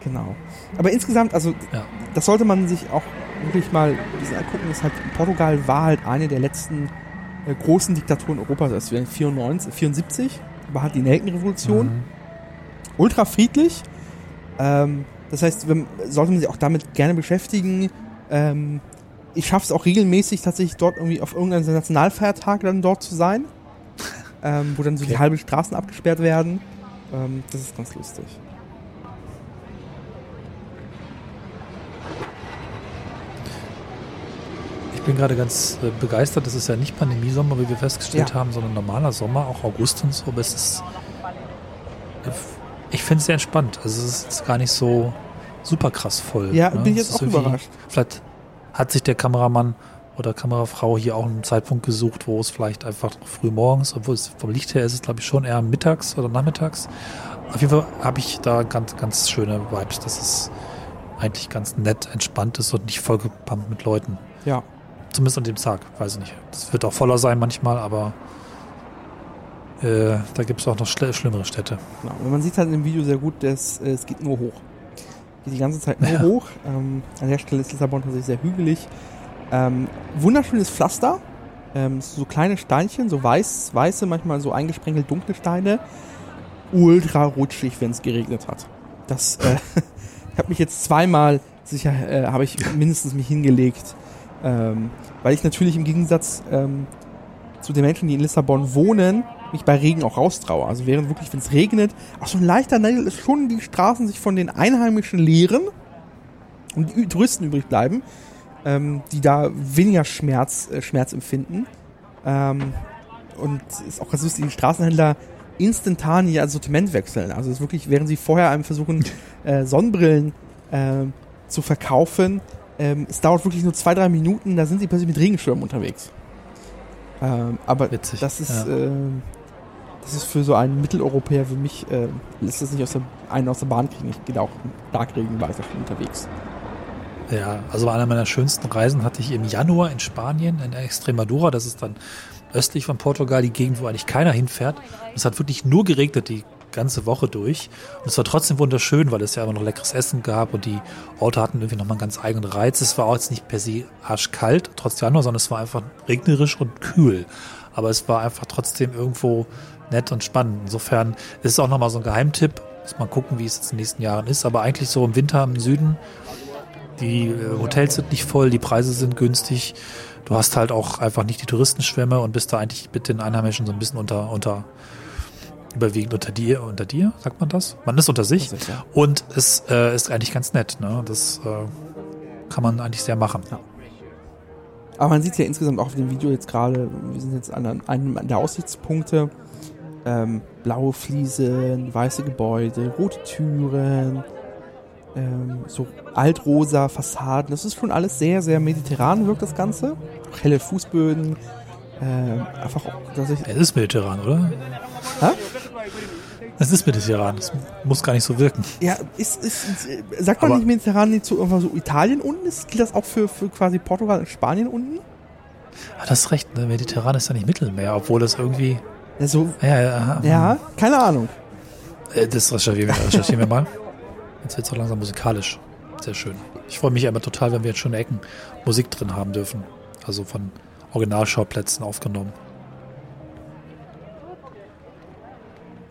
Genau. Aber insgesamt, also Ja. das sollte man sich auch wirklich mal angucken. Ist halt, Portugal war halt eine der letzten äh, großen Diktaturen Europas. Das wäre 94, 74, war halt die Nelkenrevolution. Mhm. Ultra friedlich. Ähm, das heißt, wenn, sollte man sich auch damit gerne beschäftigen. Ähm, ich schaffe es auch regelmäßig tatsächlich dort irgendwie auf irgendeinem Nationalfeiertag dann dort zu sein. Ähm, wo dann so die Okay. halben Straßen abgesperrt werden. Ähm, das ist ganz lustig. Ich bin gerade ganz äh, begeistert. Das ist ja nicht Pandemiesommer, wie wir festgestellt Ja. haben, sondern normaler Sommer, auch August und so. Aber es ist, ich finde es sehr entspannt. Also es ist gar nicht so super krass voll. Ja, ne? bin ich Es jetzt auch überrascht. Vielleicht hat sich der Kameramann oder Kamerafrau hier auch einen Zeitpunkt gesucht, wo es vielleicht einfach früh morgens, obwohl es vom Licht her ist es, glaube ich, schon eher mittags oder nachmittags. Auf jeden Fall habe ich da ganz, ganz schöne Vibes, dass es eigentlich ganz nett, entspannt ist und nicht vollgepumpt mit Leuten. Ja. Zumindest an dem Tag, weiß ich nicht. Das wird auch voller sein manchmal, aber äh, da gibt es auch noch schl schlimmere Städte. Genau. Und man sieht halt im Video sehr gut, dass äh, es geht nur hoch. Geht die ganze Zeit nur Ja. hoch. Ähm, an der Stelle ist Lissabon tatsächlich sehr hügelig. Ähm, wunderschönes Pflaster. Ähm, so kleine Steinchen, so weiß, weiße, manchmal so eingesprenkelt dunkle Steine. Ultra rutschig, wenn es geregnet hat. Das äh, ich habe mich jetzt zweimal sicher äh, habe ich mindestens mich hingelegt, ähm, weil ich natürlich im Gegensatz ähm, zu den Menschen, die in Lissabon wohnen, mich bei Regen auch raustraue. Also während wirklich, wenn es regnet, auch so ein leichter Nebel ist schon, die Straßen sich von den Einheimischen leeren und die Touristen übrig bleiben, ähm, die da weniger Schmerz, äh, Schmerz empfinden. Ähm, und ist auch ganz lustig, die Straßenhändler instantan ihr Sortiment wechseln. Also es ist wirklich, während sie vorher einem versuchen, äh, Sonnenbrillen äh, zu verkaufen, ähm, es dauert wirklich nur zwei, drei Minuten, da sind sie plötzlich mit Regenschirmen unterwegs. Ähm, aber Witzig, das ist, ja. äh, das ist für so einen Mitteleuropäer wie mich, äh, lässt das nicht aus der, einen aus der Bahn kriegen. Ich gehe da auch im Starkregen weiter schon unterwegs. Ja, also einer meiner schönsten Reisen hatte ich im Januar in Spanien, in Extremadura. Das ist dann östlich von Portugal, die Gegend, wo eigentlich keiner hinfährt. Es hat wirklich nur geregnet die ganze Woche durch. Und es war trotzdem wunderschön, weil es ja immer noch leckeres Essen gab und die Orte hatten irgendwie nochmal einen ganz eigenen Reiz. Es war auch jetzt nicht per se arschkalt, trotz Januar, sondern es war einfach regnerisch und kühl. Aber es war einfach trotzdem irgendwo nett und spannend. Insofern ist es auch nochmal so ein Geheimtipp. Muss mal gucken, wie es jetzt in den nächsten Jahren ist. Aber eigentlich so im Winter im Süden, die äh, Hotels sind nicht voll, die Preise sind günstig. Du hast halt auch einfach nicht die Touristenschwämme und bist da eigentlich mit den Einheimischen so ein bisschen unter, unter überwiegend unter dir, unter dir, sagt man das? Man ist unter sich. Sich, ja. Und es äh, ist eigentlich ganz nett. Ne? Das äh, kann man eigentlich sehr machen. Ja. Aber man sieht ja insgesamt auch auf dem Video jetzt gerade, wir sind jetzt an einem der Aussichtspunkte, ähm, blaue Fliesen, weiße Gebäude, rote Türen, ähm, so altrosa Fassaden. Das ist schon alles sehr, sehr mediterran wirkt das Ganze. Auch helle Fußböden. Ähm, einfach auch, dass ich, Es ist mediterran, oder? Hä? Es ist mediterran. Das muss gar nicht so wirken. ja, ist, ist, ist sagt man Aber- nicht mediterran nicht so irgendwas so Italien unten? Ist, gilt das auch für, für quasi Portugal und Spanien unten? Ah, das ist recht. Ne? Mediterran ist ja nicht Mittelmeer, obwohl das irgendwie. Ja, so, Ja, ja, ja, keine Ahnung. Äh, Das recherchieren wir, recherchieren wir mal. Jetzt wird es so langsam musikalisch. Sehr schön. Ich freue mich ja immer total, wenn wir jetzt schöne Ecken Musik drin haben dürfen. Also von Originalschauplätzen aufgenommen.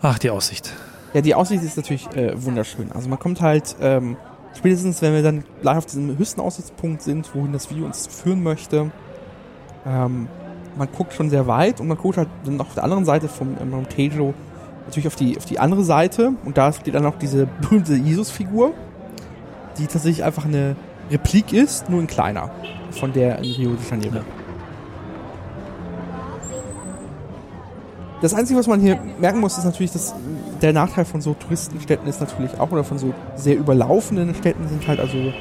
Ach, die Aussicht. Ja, die Aussicht ist natürlich äh, wunderschön. Also man kommt halt, ähm, spätestens wenn wir dann gleich auf diesem höchsten Aussichtspunkt sind, wohin das Video uns führen möchte, ähm, man guckt schon sehr weit und man guckt halt dann auf der anderen Seite vom äh, Mount Tejo natürlich auf die, auf die andere Seite und da steht dann auch diese berühmte Jesus-Figur, die tatsächlich einfach eine Replik ist, nur in kleiner, von der in Rio de Janeiro. Ja. Das Einzige, was man hier merken muss, ist natürlich, dass der Nachteil von so Touristenstädten ist natürlich auch, oder von so sehr überlaufenden Städten sind halt also ähm,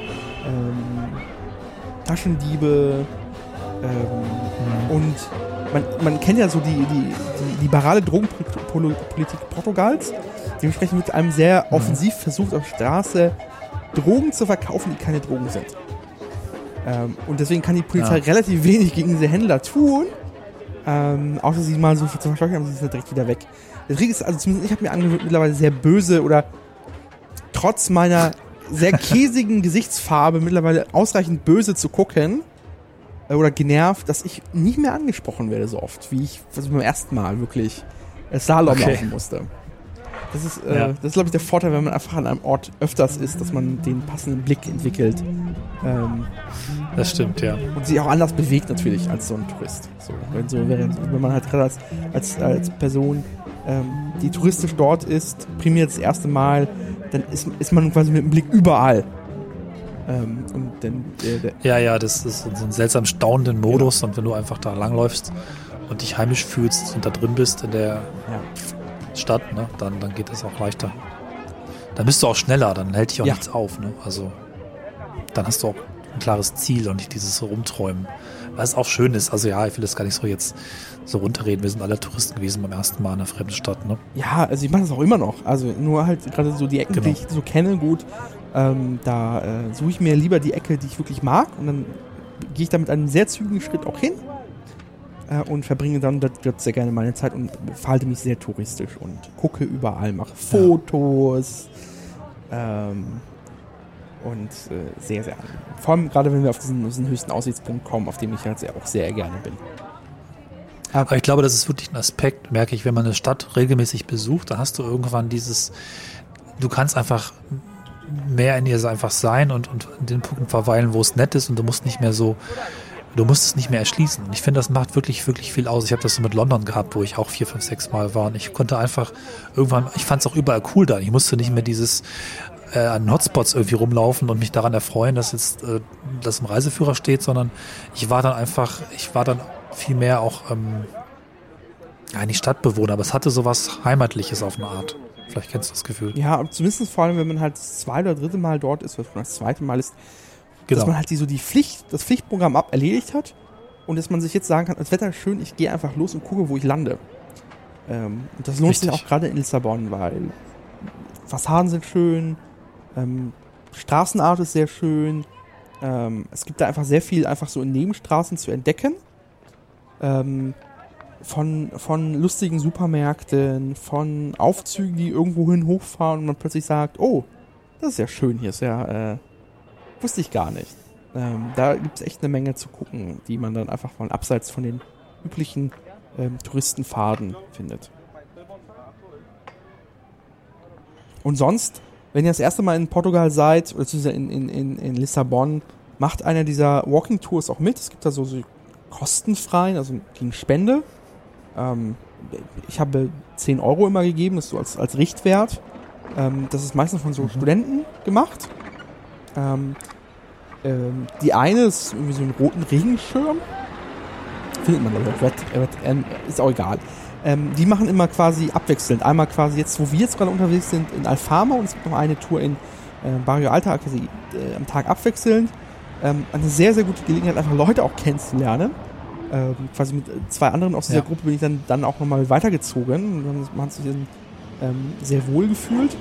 Taschendiebe ähm, und man, man kennt ja so die, die, die liberale Drogenpolitik Portugals. Dementsprechend wird einem sehr offensiv versucht, auf Straße Drogen zu verkaufen, die keine Drogen sind. Ähm, und deswegen kann die Polizei Ja. relativ wenig gegen diese Händler tun. Ähm, außer sie mal so zu verscheuchen, aber sie sind direkt wieder weg. Der Trick ist, also zumindest ich habe mir angewöhnt, mittlerweile sehr böse oder trotz meiner sehr käsigen Gesichtsfarbe mittlerweile ausreichend böse zu gucken äh, oder genervt, dass ich nicht mehr angesprochen werde so oft, wie ich also beim ersten Mal wirklich äh, Slalom Okay. laufen musste. Das ist, äh, Ja. das ist glaube ich, der Vorteil, wenn man einfach an einem Ort öfters ist, dass man den passenden Blick entwickelt. Ähm, Das stimmt, ja. und sich auch anders bewegt natürlich als so ein Tourist. So, wenn, so, wenn man halt gerade als, als, als Person, ähm, die touristisch dort ist, primär das erste Mal, dann ist, ist man quasi mit dem Blick überall. Ähm, und dann der, der, Ja, ja, das ist so ein seltsam staunenden Modus und wenn du einfach da langläufst und dich heimisch fühlst und da drin bist in der ja. Stadt, ne, dann, dann geht das auch leichter. Dann bist du auch schneller, dann hält dich auch Ja. nichts auf, ne? Also dann hast du auch ein klares Ziel und nicht dieses Rumträumen. Was auch schön ist, also ja, ich will das gar nicht so jetzt so runterreden. Wir sind alle Touristen gewesen beim ersten Mal in einer fremden Stadt, ne? ja, also ich mache das auch immer noch. Also nur halt gerade so die Ecken, Genau. die ich so kenne, gut, ähm, da äh, suche ich mir lieber die Ecke, die ich wirklich mag und dann gehe ich da mit einem sehr zügigen Schritt auch hin äh, und verbringe dann dort, sehr gerne meine Zeit und verhalte mich sehr touristisch und gucke überall, mache Fotos ähm, und äh, sehr, sehr angenehm. Vor allem gerade, wenn wir auf diesen, diesen höchsten Aussichtspunkt kommen, auf dem ich halt sehr, auch sehr gerne bin. Aber ich glaube, das ist wirklich ein Aspekt, merke ich, wenn man eine Stadt regelmäßig besucht, dann hast du irgendwann dieses, du kannst einfach mehr in ihr einfach sein und, und in den Punkten verweilen, wo es nett ist und du musst nicht mehr so, du musst es nicht mehr erschließen. Und ich finde, das macht wirklich, wirklich viel aus. Ich habe das so mit London gehabt, wo ich auch vier, fünf, sechs Mal war und ich konnte einfach irgendwann, ich fand es auch überall cool da. Ich musste nicht mehr dieses äh, an Hotspots irgendwie rumlaufen und mich daran erfreuen, dass jetzt äh, das im Reiseführer steht, sondern ich war dann einfach, ich war dann viel mehr auch ähm, ja, nicht Stadtbewohner, aber es hatte sowas Heimatliches auf eine Art. Vielleicht kennst du das Gefühl. Ja, zumindest vor allem, wenn man halt das zweite oder dritte Mal dort ist, was schon das zweite Mal ist, Genau. dass man halt die, so die Pflicht, das Pflichtprogramm ab erledigt hat und dass man sich jetzt sagen kann, das Wetter ist schön, ich gehe einfach los und gucke, wo ich lande. Ähm, und das lohnt sich Richtig. auch gerade in Lissabon, weil Fassaden sind schön, ähm, Straßenart ist sehr schön, ähm, es gibt da einfach sehr viel einfach so in Nebenstraßen zu entdecken. Ähm, von, von lustigen Supermärkten, von Aufzügen, die irgendwohin hochfahren und man plötzlich sagt, oh, das ist ja schön hier, ist ja, äh, wusste ich gar nicht. Ähm, da gibt es echt eine Menge zu gucken, die man dann einfach mal abseits von den üblichen ähm, Touristenfaden findet. Und sonst, wenn ihr das erste Mal in Portugal seid, oder in, in, in, in Lissabon, macht einer dieser Walking Tours auch mit. Es gibt da so, so kostenfreien, also gegen Spende. Ähm, ich habe 10 Euro immer gegeben, das ist so als, als Richtwert. Ähm, das ist meistens von so Studenten gemacht. Ähm, ähm, die eine ist irgendwie so einen roten Regenschirm. Findet man aber, wird, wird, ähm, ist auch egal. Ähm, die machen immer quasi abwechselnd. Einmal quasi jetzt, wo wir jetzt gerade unterwegs sind, in Alfama und es gibt noch eine Tour in äh, Barrio Alta, quasi äh, am Tag abwechselnd. Ähm, eine sehr, sehr gute Gelegenheit, einfach Leute auch kennenzulernen. Ähm, quasi mit zwei anderen aus dieser Ja. Gruppe bin ich dann, dann auch nochmal weitergezogen. Man hat sich dann, ähm, sehr wohl gefühlt.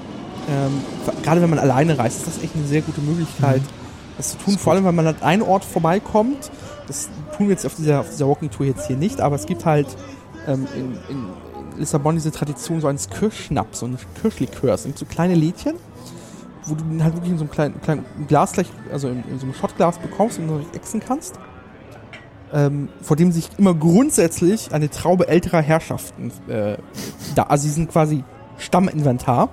Ähm, gerade wenn man alleine reist, ist das echt eine sehr gute Möglichkeit, das zu tun. Ist Vor allem, wenn man an einen Ort vorbeikommt. Das tun wir jetzt auf dieser, auf dieser Walking Tour jetzt hier nicht, aber es gibt halt ähm, in, in Lissabon diese Tradition so eines Kirschschnaps, so eines Kirschlikörs. Gibt so kleine Lädchen, wo du den halt wirklich in so einem kleinen, kleinen Glas gleich, also in, in so einem Schottglas bekommst und dann exen kannst. Ähm, vor dem sich immer grundsätzlich eine Traube älterer Herrschaften äh, da, also sie sind quasi Stamminventar.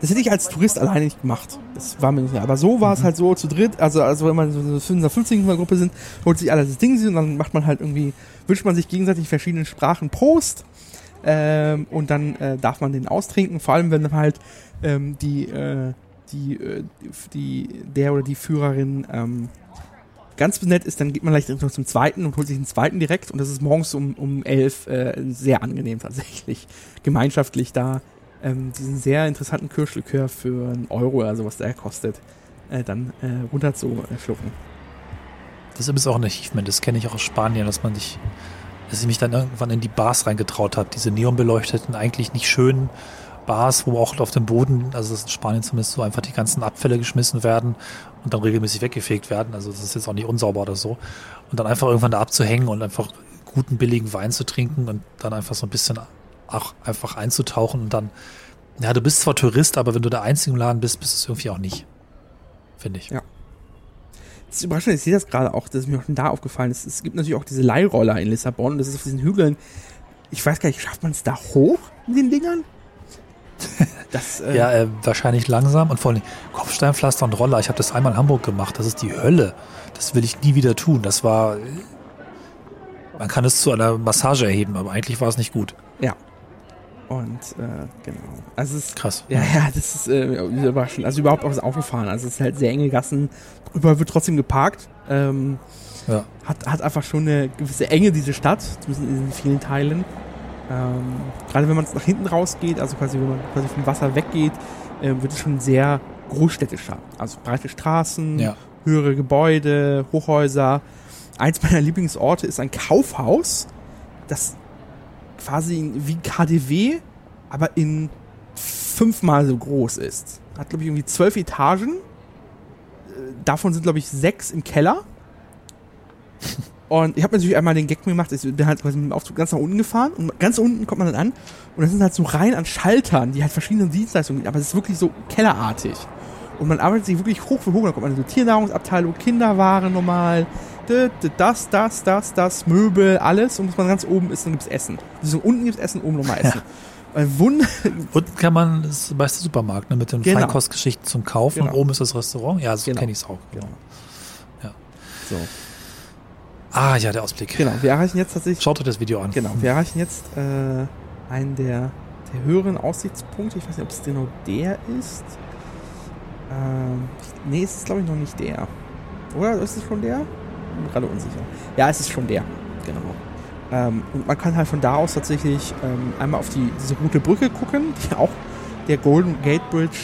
Das hätte ich als Tourist alleine nicht gemacht. Das war mir nicht. Aber so war es halt so zu dritt. Also, also wenn man so in einer 50 Gruppe sind, holt sich alle das Ding und dann macht man halt irgendwie, wünscht man sich gegenseitig verschiedenen Sprachen Prost. Ähm, und dann äh, darf man den austrinken. Vor allem, wenn halt ähm, die, äh, die, äh, die, der oder die Führerin ähm, ganz nett ist, dann geht man gleich noch zum zweiten und holt sich den zweiten direkt. Und das ist morgens um, um elf äh, sehr angenehm tatsächlich. Gemeinschaftlich da ähm, diesen sehr interessanten Kirschlikör für einen Euro oder sowas, der kostet, äh, dann äh, runter zu äh, schlucken. Das ist übrigens auch ein Achievement, das kenne ich auch aus Spanien, dass man sich, dass ich mich dann irgendwann in die Bars reingetraut habe. Diese neonbeleuchteten, eigentlich nicht schönen Bars, wo auch auf dem Boden, also das ist in Spanien zumindest so, einfach die ganzen Abfälle geschmissen werden und dann regelmäßig weggefegt werden. Also das ist jetzt auch nicht unsauber oder so. Und dann einfach irgendwann da abzuhängen und einfach guten, billigen Wein zu trinken und dann einfach so ein bisschen auch einfach einzutauchen und dann, ja, du bist zwar Tourist, aber wenn du der Einzige im Laden bist, bist du es irgendwie auch nicht. Finde ich. Ja. Das ist überraschend, ich sehe das gerade auch, das ist mir auch schon da aufgefallen. Es, es gibt natürlich auch diese Leihroller in Lissabon, das ist auf diesen Hügeln. Ich weiß gar nicht, schafft man es da hoch in den Dingern? Das, äh, Ja, äh, wahrscheinlich langsam und vor allem Kopfsteinpflaster und Roller. Ich habe das einmal in Hamburg gemacht. Das ist die Hölle. Das will ich nie wieder tun. Das war. Man kann es zu einer Massage erheben, aber eigentlich war es nicht gut. ja. Und äh, genau. Also es ist Krass. Ja, ja, das ist äh, überraschend. Also überhaupt auch aufgefahren. Also es ist halt sehr enge Gassen. Überall wird trotzdem geparkt. Ähm, Ja. hat, hat einfach schon eine gewisse Enge, diese Stadt, zumindest in vielen Teilen. Ähm, gerade wenn man es nach hinten rausgeht, also quasi wenn man quasi vom Wasser weggeht, äh, wird es schon sehr großstädtischer. Also breite Straßen, Ja. höhere Gebäude, Hochhäuser. Eins meiner Lieblingsorte ist ein Kaufhaus, das quasi wie KDW, aber in fünfmal so groß ist. Hat, glaube ich, irgendwie zwölf Etagen. Äh, Davon sind, glaube ich, sechs im Keller. Und ich habe natürlich einmal den Gag gemacht, ich bin halt quasi mit dem Aufzug ganz nach unten gefahren und ganz unten kommt man dann an und das sind halt so Reihen an Schaltern, die halt verschiedene Dienstleistungen bieten, aber es ist wirklich so kellerartig. Und man arbeitet sich wirklich hoch für hoch, da kommt man so Tiernahrungsabteilung, Kinderwaren normal, das, das, das, das, Möbel, alles und bis man ganz oben ist, dann gibt's Essen. Also unten gibt's Essen, oben nochmal Essen. Ein Wund Unten kann man, das ist meist der Supermarkt, ne, mit den Genau. Feinkostgeschichten zum Kaufen Genau. und oben ist das Restaurant. Ja, so Genau. kenne ich es auch. Genau. Ja. So, Ah, ja, der Ausblick. genau. Wir erreichen jetzt tatsächlich Schaut euch das Video an. Genau, wir erreichen jetzt äh, einen der, der höheren Aussichtspunkte. Ich weiß nicht, ob es genau der ist. Ähm, nee, es ist glaube ich noch nicht der. Oder ist es schon der? Bin gerade unsicher. Ja, es ist schon der. Genau. Ähm, und man kann halt von da aus tatsächlich ähm, einmal auf die, diese rote Brücke gucken, die auch der Golden Gate Bridge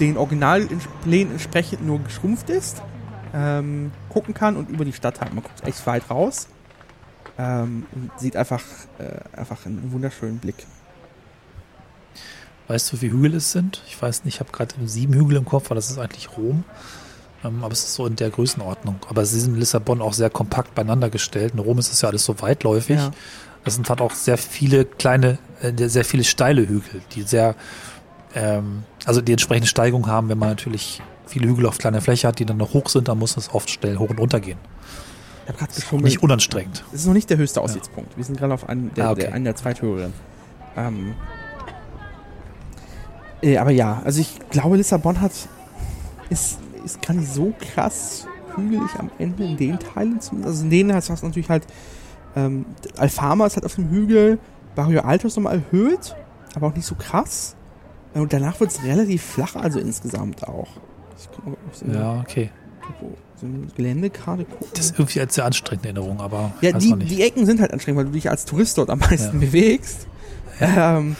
den Originaljahlen entsprechend nur geschrumpft ist. Ähm, gucken kann und über die Stadt halt. Man guckt echt weit raus. Ähm, und sieht einfach, äh, einfach einen wunderschönen Blick. Weißt du, wie viele Hügel es sind? Ich weiß nicht, ich habe gerade sieben Hügel im Kopf, weil das ist eigentlich Rom. Ähm, aber es ist so in der Größenordnung. Aber sie sind in Lissabon auch sehr kompakt beieinander gestellt. In Rom ist es ja alles so weitläufig. Ja. Das sind halt auch sehr viele kleine, äh, sehr viele steile Hügel, die sehr, ähm, also die entsprechende Steigung haben, wenn man natürlich viele Hügel auf kleiner Fläche hat, die dann noch hoch sind, dann muss es oft schnell hoch und runter gehen. Ich habe gerade Nicht geschummelt. unanstrengend. Das ist noch nicht der höchste Aussichtspunkt. Wir sind gerade auf einem der, Ah, okay. der, einen der zweithöheren. Ähm, äh, aber ja, also ich glaube, Lissabon hat ist, ist gar nicht so krass hügelig am Ende in den Teilen. zumindest. Also in denen hast du natürlich halt ähm, Alfama ist halt auf dem Hügel, Barrio Alto ist nochmal erhöht, aber auch nicht so krass. Äh, Und danach wird es relativ flach, also insgesamt auch. So Ja, okay. so eine Geländekarte gucke. Das ist irgendwie als sehr anstrengende Erinnerung, aber Ja, die, die Ecken sind halt anstrengend, weil du dich als Tourist dort am meisten Ja. bewegst. Ähm,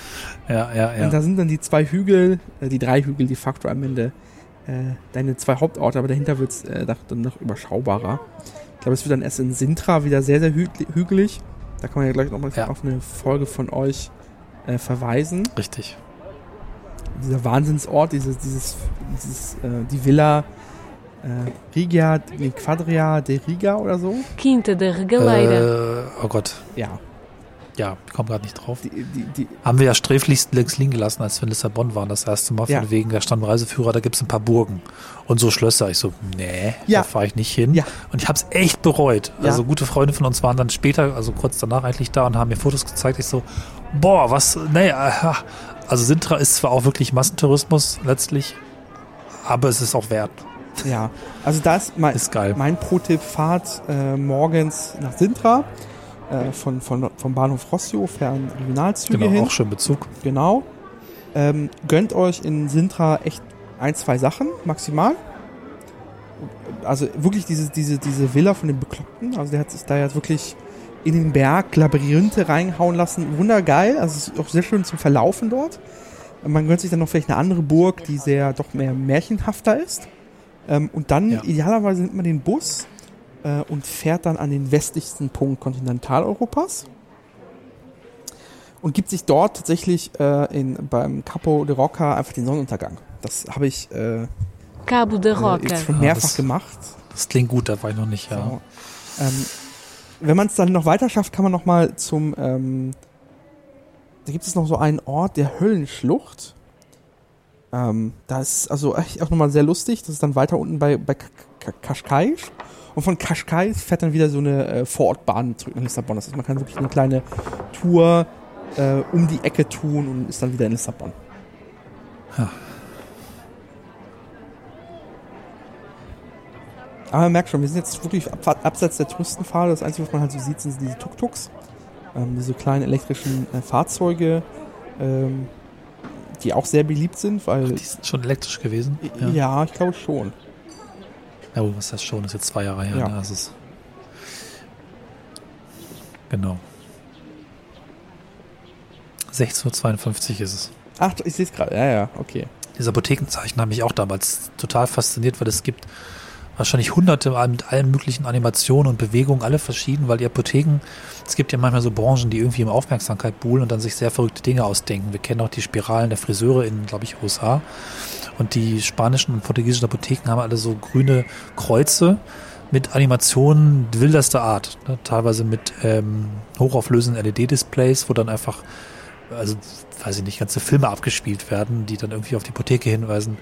ja, ja, ja. Und da sind dann die zwei Hügel, äh, die drei Hügel de facto am Ende deine zwei Hauptorte, aber dahinter wird es äh, dann noch überschaubarer. Ich glaube, es wird dann erst in Sintra wieder sehr, sehr hü hügelig. Da kann man ja gleich nochmal Ja. auf eine Folge von euch äh, verweisen. Richtig. Dieser Wahnsinnsort, dieses, dieses, dieses äh, die Villa äh, Riga, nee, Quadria de Riga oder so. Quinta da Regaleira. Äh, oh Gott. Ja, Ja, ich komme gerade nicht drauf. die, die, die, Haben wir ja sträflichst links liegen gelassen, als wir in Lissabon waren, das erste Mal. Ja. Von wegen, da stand ein Reiseführer, da gibt's ein paar Burgen und so Schlösser. Ich so, nee, Ja. da fahre ich nicht hin. Ja. Und ich habe es echt bereut. Also gute Freunde von uns waren dann später, also kurz danach eigentlich da und haben mir Fotos gezeigt. Ich so, boah, was, nee, also Sintra ist zwar auch wirklich Massentourismus letztlich, aber es ist auch wert. ja. Also da ist mein, Ist geil. Mein Pro-Tipp, fahrt äh, morgens nach Sintra, äh, von, von, vom Bahnhof Rossio, fern Regionalzüge Genau, hin. auch schön Bezug. Genau. Ähm, gönnt euch in Sintra echt ein, zwei Sachen maximal. Also wirklich diese, diese, diese Villa von den Bekloppten. Also der hat sich da jetzt wirklich in den Berg Labyrinthe reinhauen lassen. Wundergeil. Also es ist auch sehr schön zum Verlaufen dort. Man gönnt sich dann noch vielleicht eine andere Burg, die sehr doch mehr märchenhafter ist. Ähm, und dann Ja. idealerweise nimmt man den Bus äh, und fährt dann an den westlichsten Punkt Kontinentaleuropas und gibt sich dort tatsächlich äh, in, beim Capo de Roca einfach den Sonnenuntergang. Das habe ich äh, Cabo äh, Roca. jetzt schon Ja, mehrfach das- gemacht. Das klingt gut, da war ich noch nicht, ja. So. Ähm, wenn man es dann noch weiter schafft, kann man noch mal zum ähm, da gibt es noch so einen Ort, der Höllenschlucht. Ähm, da ist also echt auch nochmal sehr lustig. Das ist dann weiter unten bei, bei K- K- Cascais. Und von Cascais fährt dann wieder so eine äh, Vorortbahn zurück nach Lissabon. Das heißt, man kann wirklich eine kleine Tour äh, um die Ecke tun und ist dann wieder in Lissabon. Ja. Aber man merkt schon, wir sind jetzt wirklich ab, abseits der Touristenpfade. Das Einzige, was man halt so sieht, sind diese Tuk-Tuks. Ähm, diese kleinen elektrischen äh, Fahrzeuge, ähm, die auch sehr beliebt sind, weil. Die sind schon elektrisch gewesen. ja. ich glaube schon. Ja, gut, was das schon ist jetzt zwei Jahre her. Ja. Ne? Das ist genau. 16.52 Uhr ist es. Ach, ich sehe es gerade. Ja, ja, okay. Diese Apothekenzeichen haben mich auch damals total fasziniert, weil es gibt wahrscheinlich hunderte mit allen möglichen Animationen und Bewegungen, alle verschieden, weil die Apotheken, es gibt ja manchmal so Branchen, die irgendwie um Aufmerksamkeit buhlen und dann sich sehr verrückte Dinge ausdenken. Wir kennen auch die Spiralen der Friseure in, glaube ich, USA. Und die spanischen und portugiesischen Apotheken haben alle so grüne Kreuze mit Animationen wilderster Art. Ne? Teilweise mit ähm, hochauflösenden LED-Displays, wo dann einfach also weiß ich nicht, ganze Filme abgespielt werden, die dann irgendwie auf die Apotheke hinweisen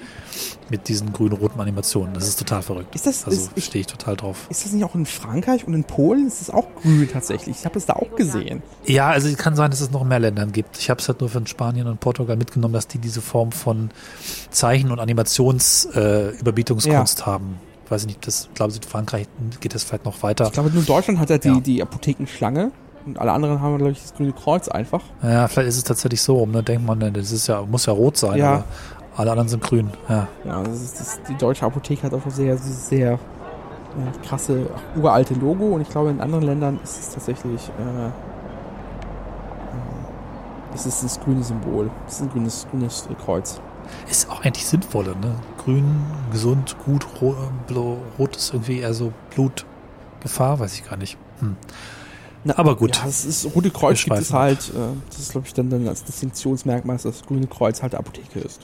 mit diesen grün-roten Animationen. Das ist total verrückt. Ist das, also stehe ich total drauf. Ist das nicht auch in Frankreich und in Polen? Ist das auch grün tatsächlich? Ich habe es da auch gesehen. Ja, also es kann sein, dass es noch mehr Ländern gibt. Ich habe es halt nur von Spanien und Portugal mitgenommen, dass die diese Form von Zeichen- und Animationsüberbietungskunst äh, ja. haben. Weiß ich nicht, das glaube ich, in Frankreich geht das vielleicht noch weiter. Ich glaube, nur Deutschland hat ja die, ja. die Apothekenschlange. Und alle anderen haben, glaube ich, das grüne Kreuz einfach. Ja, vielleicht ist es tatsächlich so rum, ne? Denkt man, das ist ja, muss ja rot sein, ja. aber alle anderen sind grün. Ja, ja das ist, das, die deutsche Apotheke hat auch sehr, sehr äh, krasse, uralte Logo und ich glaube, in anderen Ländern ist es tatsächlich. Äh, äh, es ist das grüne Symbol. Es ist ein grünes, grünes Kreuz. Ist auch eigentlich sinnvoller, ne? Grün, gesund, gut, rot, rot ist irgendwie eher so Blutgefahr, weiß ich gar nicht. Hm. Na, aber gut. Ja, das ist, Rote Kreuz gibt es halt, äh, das ist glaube ich dann, dann als Distinktionsmerkmal, dass das Grüne Kreuz halt Apotheke ist.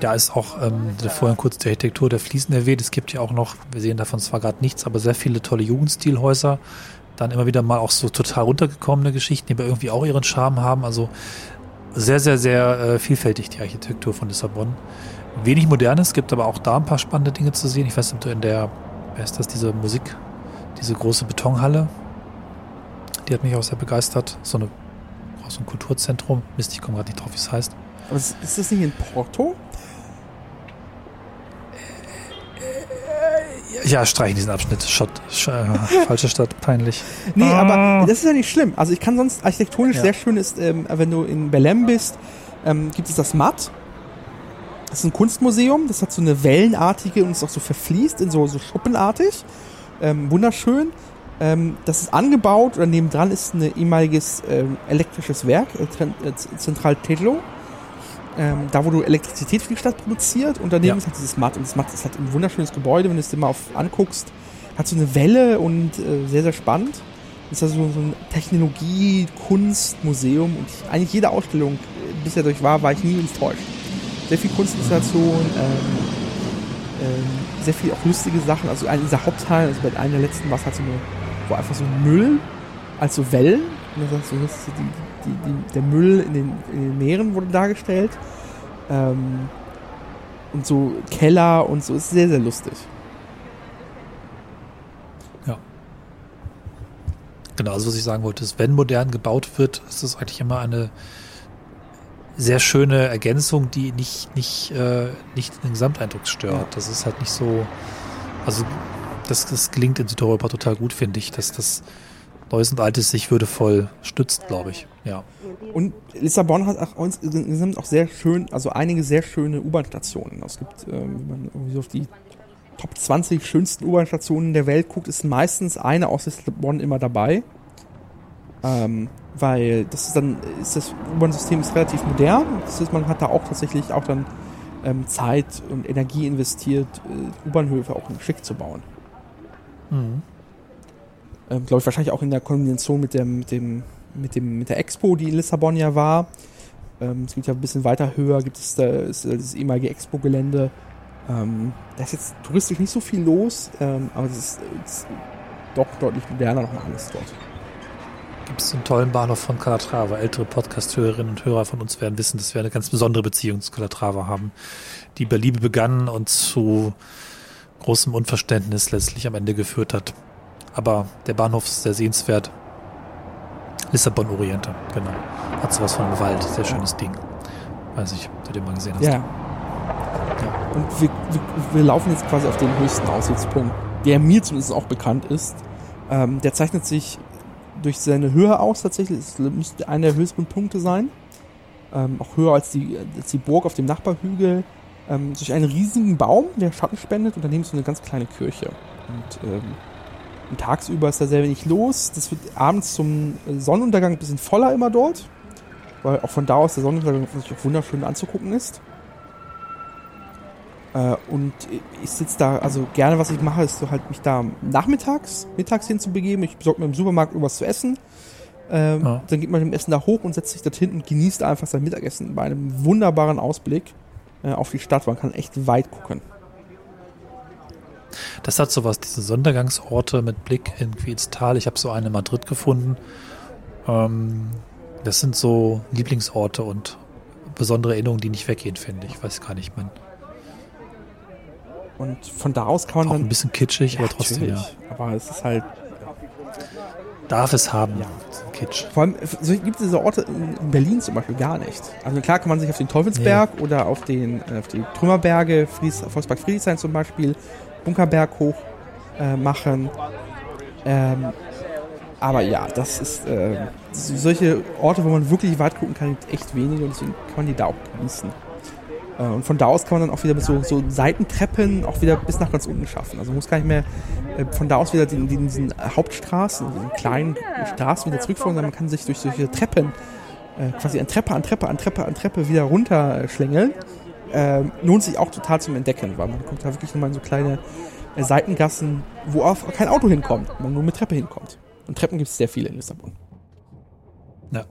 Da ist auch ähm, vorhin kurz die Architektur der Fliesen erwähnt. Es gibt ja auch noch, wir sehen davon zwar gerade nichts, aber sehr viele tolle Jugendstilhäuser. Dann immer wieder mal auch so total runtergekommene Geschichten, die aber irgendwie auch ihren Charme haben. Also sehr, sehr, sehr äh, vielfältig die Architektur von Lissabon. Wenig modernes, gibt aber auch da ein paar spannende Dinge zu sehen. Ich weiß nicht, ob du in der, wer ist das, diese Musik, diese große Betonhalle. Die hat mich auch sehr begeistert. So, eine, so ein Kulturzentrum. Mist, ich komme gerade nicht drauf, wie es heißt. Aber ist das nicht in Porto? Ja, streichen diesen Abschnitt. Schott, sch, äh, falsche Stadt, peinlich. Nee, ah. aber das ist ja nicht schlimm. Also ich kann sonst architektonisch ja. sehr schön ist, ähm, wenn du in Belém bist, ähm, gibt es das Matt. Das ist ein Kunstmuseum, das hat so eine wellenartige und ist auch so verfließt in so, so schuppenartig. Ähm, wunderschön. Ähm, das ist angebaut oder nebendran ist ein ehemaliges ähm, elektrisches Werk, äh, äh Zentral Tedlo. Ähm, da, wo du Elektrizität für die Stadt produziert. Und daneben ja. ist halt dieses Matt. Und das Matt ist halt ein wunderschönes Gebäude, wenn du es dir mal auf, anguckst. Hat so eine Welle und äh, sehr, sehr spannend. Ist also so ein Technologie-Kunstmuseum. Und ich, eigentlich jede Ausstellung, äh, bisher durch war, war ich nie enttäuscht. Sehr viel Kunstinstallation, ähm, ähm, sehr viel auch lustige Sachen. Also einer dieser Hauptteile, also bei einer der letzten war es halt so eine, wo einfach so Müll als so Wellen, und dann so, das ist die, die, die, der Müll in den, in den Meeren wurde dargestellt. Ähm, und so Keller und so, ist sehr, sehr lustig. Ja. Genau, also was ich sagen wollte, ist, wenn modern gebaut wird, ist es eigentlich immer eine sehr schöne Ergänzung, die nicht, nicht, äh, nicht den Gesamteindruck stört. Ja. Das ist halt nicht so, also das, das gelingt in Südeuropa total gut, finde ich, dass das Neues und Altes sich würdevoll stützt, glaube ich. Ja. Und Lissabon hat auch insgesamt auch sehr schön, also einige sehr schöne U-Bahn-Stationen. Es gibt, ähm, wenn man irgendwie so auf die Top 20 schönsten U-Bahn-Stationen der Welt guckt, ist meistens eine aus Lissabon immer dabei. Ähm, weil das ist dann, ist das U-Bahn-System ist relativ modern. Das heißt, man hat da auch tatsächlich auch dann ähm, Zeit und Energie investiert, äh, U-Bahnhöfe auch schick zu bauen. Mhm. Ähm, Glaube ich wahrscheinlich auch in der Kombination mit dem, mit dem, mit dem, mit der Expo, die in Lissabon ja war. Ähm, es gibt ja ein bisschen weiter höher, gibt es da, ist das ehemalige Expo-Gelände. Ähm, da ist jetzt touristisch nicht so viel los, ähm, aber es ist, ist, doch deutlich moderner noch mal alles dort gibt es einen tollen Bahnhof von Calatrava. Ältere Podcast-Hörerinnen und Hörer von uns werden wissen, dass wir eine ganz besondere Beziehung zu Calatrava haben, die bei Liebe begann und zu großem Unverständnis letztlich am Ende geführt hat. Aber der Bahnhof ist sehr sehenswert. Lissabon Oriente, genau. Hat sowas von einem Wald, sehr schönes Ding. Weiß ich, ob du den mal gesehen hast. Ja. ja. Und wir, wir, wir, laufen jetzt quasi auf den höchsten Aussichtspunkt, der mir zumindest auch bekannt ist. Ähm, der zeichnet sich durch seine Höhe aus tatsächlich. Es müsste einer der höchsten Punkte sein. Ähm, auch höher als die, als die Burg auf dem Nachbarhügel. Ähm, durch einen riesigen Baum, der Schatten spendet und daneben ist so eine ganz kleine Kirche. Und, ähm, und tagsüber ist da sehr wenig los. Das wird abends zum Sonnenuntergang ein bisschen voller immer dort. Weil auch von da aus der Sonnenuntergang auch wunderschön anzugucken ist. Äh, und ich sitze da, also gerne, was ich mache, ist so halt mich da nachmittags, mittags hinzubegeben. Ich besorge mir im Supermarkt irgendwas zu essen. Ähm, ja. Dann geht man mit dem Essen da hoch und setzt sich da hinten und genießt einfach sein Mittagessen bei einem wunderbaren Ausblick äh, auf die Stadt. Man kann echt weit gucken. Das hat sowas, diese Sondergangsorte mit Blick irgendwie ins Tal. Ich habe so eine in Madrid gefunden. Ähm, Das sind so Lieblingsorte und besondere Erinnerungen, die nicht weggehen, finde ich. Weiß gar nicht, man. Und von da aus kann man Auch dann. ein bisschen kitschig, aber trotzdem, ja. Aber es ist halt. Darf es haben, Ja. Kitsch. Vor allem so gibt es diese Orte in in Berlin zum Beispiel gar nicht. Also klar kann man sich auf den Teufelsberg oder auf den äh, auf die Trümmerberge, Fries, Volkspark Friedrichshain zum Beispiel, Bunkerberg hoch äh, machen. Ähm, aber ja, das ist äh, so- solche Orte, wo man wirklich weit gucken kann, gibt echt wenige und deswegen kann man die da auch genießen. Äh, und von da aus kann man dann auch wieder mit so, so Seitentreppen auch wieder bis nach ganz unten schaffen. Also man muss gar nicht mehr äh, von da aus wieder in, diesen Hauptstraßen, in den kleinen Straßen wieder zurückfahren, sondern man kann sich durch solche Treppen äh, quasi an Treppe an Treppe an Treppe an Treppe wieder runterschlängeln. Ähm, lohnt sich auch total zum Entdecken, weil man kommt da wirklich nochmal in so kleine äh, Seitengassen, wo auch kein Auto hinkommt, man nur mit Treppe hinkommt. Und Treppen gibt es sehr viele in Lissabon. Ja.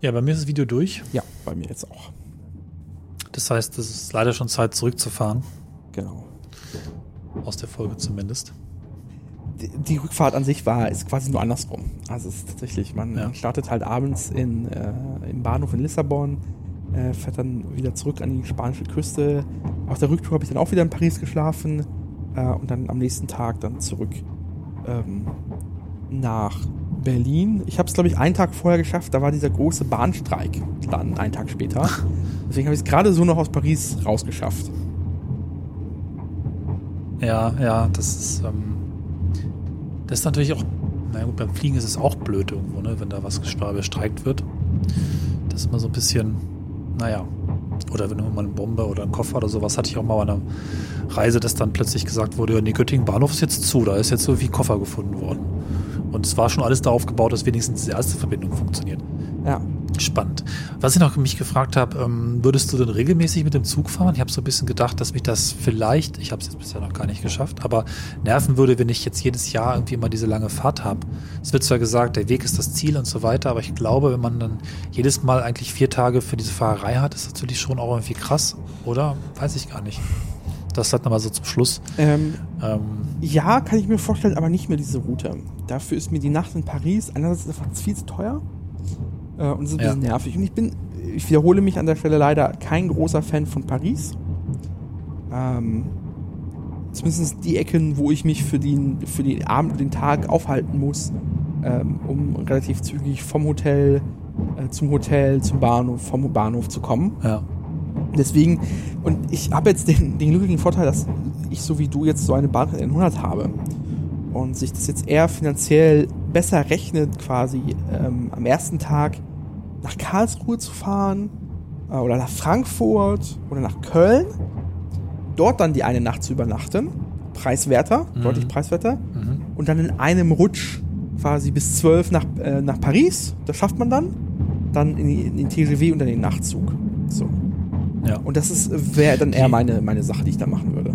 Ja, bei mir ist das Video durch. Ja, bei mir jetzt auch. Das heißt, es ist leider schon Zeit, zurückzufahren. Genau. Aus der Folge zumindest. die, die Rückfahrt an sich war ist quasi nur andersrum. Also es ist tatsächlich, man, Ja. startet halt abends in, äh, im Bahnhof in Lissabon, äh, fährt dann wieder zurück an die spanische Küste. Auf der Rücktour habe ich dann auch wieder in Paris geschlafen äh, und dann am nächsten Tag dann zurück ähm, nach Berlin. Ich habe es, glaube ich, einen Tag vorher geschafft, da war dieser große Bahnstreik dann einen Tag später. Deswegen habe ich es gerade so noch aus Paris rausgeschafft. Ja, ja, das ist, ähm, das ist natürlich auch, na gut, beim Fliegen ist es auch blöd irgendwo, ne, wenn da was bestreikt wird. Das ist immer so ein bisschen, naja. Oder wenn mal eine Bombe oder ein Koffer oder sowas, hatte ich auch mal bei einer Reise, dass dann plötzlich gesagt wurde, ja, nee, Göttingen Bahnhof ist jetzt zu, da ist jetzt so wie ein Koffer gefunden worden. Und es war schon alles darauf gebaut, dass wenigstens diese erste Verbindung funktioniert. Ja. Spannend. Was ich noch mich gefragt habe, ähm, würdest du denn regelmäßig mit dem Zug fahren? Ich habe so ein bisschen gedacht, dass mich das vielleicht, ich habe es jetzt bisher noch gar nicht geschafft, aber nerven würde, wenn ich jetzt jedes Jahr irgendwie mal diese lange Fahrt habe. Es wird zwar gesagt, der Weg ist das Ziel und so weiter, aber ich glaube, wenn man dann jedes Mal eigentlich vier Tage für diese Fahrerei hat, ist das natürlich schon auch irgendwie krass, oder? Weiß ich gar nicht. Das hat nochmal so zum Schluss. Ähm, Ähm, Ja, kann ich mir vorstellen, aber nicht mehr diese Route. Dafür ist mir die Nacht in Paris einerseits einfach viel zu teuer äh, und es ist ein Ja. bisschen nervig. Und ich bin, ich wiederhole mich an der Stelle leider, kein großer Fan von Paris. Ähm, zumindest die Ecken, wo ich mich für den, für den Abend und den Tag aufhalten muss, ähm, um relativ zügig vom Hotel äh, zum Hotel, zum Bahnhof, vom Bahnhof zu kommen. ja. Deswegen, und ich habe jetzt den, den glücklichen Vorteil, dass ich so wie du jetzt so eine Bahn 100 habe und sich das jetzt eher finanziell besser rechnet, quasi ähm, am ersten Tag nach Karlsruhe zu fahren äh, oder nach Frankfurt oder nach Köln, dort dann die eine Nacht zu übernachten, preiswerter, Mhm. deutlich preiswerter, Mhm. und dann in einem Rutsch quasi bis 12 nach, äh, nach Paris, das schafft man dann, dann in, in den TGW und dann den Nachtzug. So. Ja. Und das ist wäre dann eher meine, meine Sache, die ich da machen würde.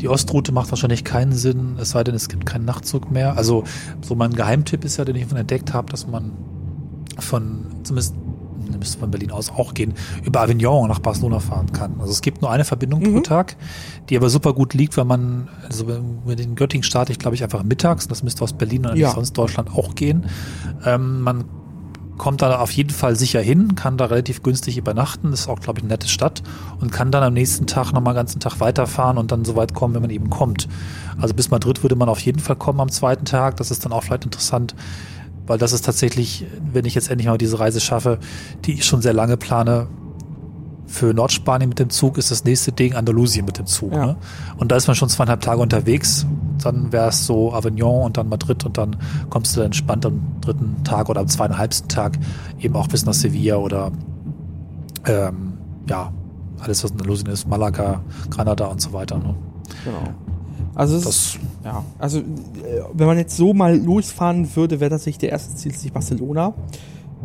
Die Ostroute macht wahrscheinlich keinen Sinn, es sei denn, es gibt keinen Nachtzug mehr. Also, so mein Geheimtipp ist ja, den ich von entdeckt habe, dass man von, zumindest müsste von Berlin aus auch gehen, über Avignon nach Barcelona fahren kann. Also es gibt nur eine Verbindung pro Mhm. Tag, die aber super gut liegt, weil man, also mit den Göttingen starte ich glaube ich einfach mittags, das müsste aus Berlin oder Ja. sonst Deutschland auch gehen. Ähm, man kommt da auf jeden Fall sicher hin, kann da relativ günstig übernachten, ist auch, glaube ich, eine nette Stadt und kann dann am nächsten Tag nochmal einen ganzen Tag weiterfahren und dann so weit kommen, wenn man eben kommt. Also bis Madrid würde man auf jeden Fall kommen am zweiten Tag. Das ist dann auch vielleicht interessant, weil das ist tatsächlich, wenn ich jetzt endlich mal diese Reise schaffe, die ich schon sehr lange plane, für Nordspanien mit dem Zug ist das nächste Ding Andalusien mit dem Zug. Ja. Ne? Und da ist man schon zweieinhalb Tage unterwegs. Dann wäre es so Avignon und dann Madrid und dann kommst du entspannt am dritten Tag oder am zweieinhalbsten Tag eben auch bis nach Sevilla oder ähm, ja, alles was in Andalusien ist, Malaga, Granada und so weiter. Ne? Genau. Also es ist, Das, ja, also äh, wenn man jetzt so mal losfahren würde, wäre tatsächlich der erste Ziel sich Barcelona.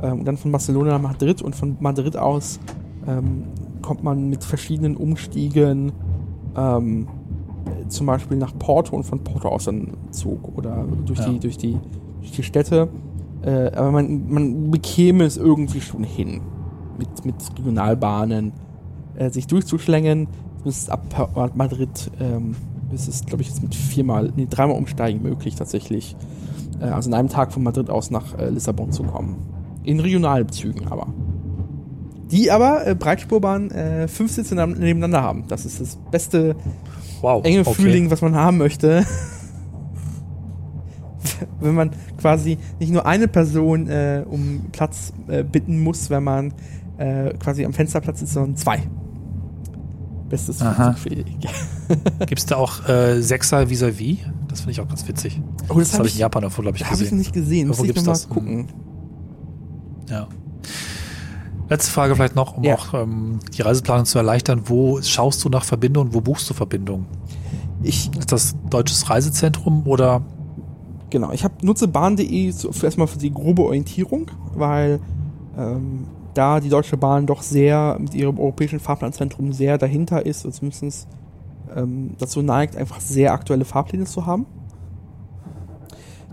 Ähm, und dann von Barcelona nach Madrid und von Madrid aus ähm, kommt man mit verschiedenen Umstiegen ähm, äh, zum Beispiel nach Porto und von Porto aus dann Zug oder durch Ja. die durch die durch die Städte. Äh, aber man, man bekäme es irgendwie schon hin, mit, mit Regionalbahnen äh, sich durchzuschlängen, bis ab Madrid ähm, ist es, glaube ich, jetzt mit viermal, nee, dreimal Umsteigen möglich tatsächlich. Äh, also in einem Tag von Madrid aus nach äh, Lissabon zu kommen. In Regionalzügen aber. Die aber äh, Breitspurbahn äh, fünf Sitze nebeneinander haben. Das ist das beste Wow. enge okay. Feeling, was man haben möchte. wenn man quasi nicht nur eine Person äh, um Platz äh, bitten muss, wenn man äh, quasi am Fensterplatz ist, sondern zwei. Bestes. Feeling. Gibt es da auch äh, Sechser vis-à-vis? Das finde ich auch ganz witzig. Oh, Das, habe ich in Japan davor, glaube ich, Habe ich noch gesehen. nicht gesehen. Muss Wo ich gibt's mal das? gucken. Ja. Letzte Frage vielleicht noch, um Ja. auch ähm, die Reiseplanung zu erleichtern. Wo schaust du nach Verbindungen? Wo buchst du Verbindungen? Ich, Ist das deutsches Reisezentrum oder genau, ich hab, nutze bahn.de erstmal für die grobe Orientierung, weil ähm, da die Deutsche Bahn doch sehr mit ihrem europäischen Fahrplanzentrum sehr dahinter ist und zumindest ähm, dazu neigt, einfach sehr aktuelle Fahrpläne zu haben.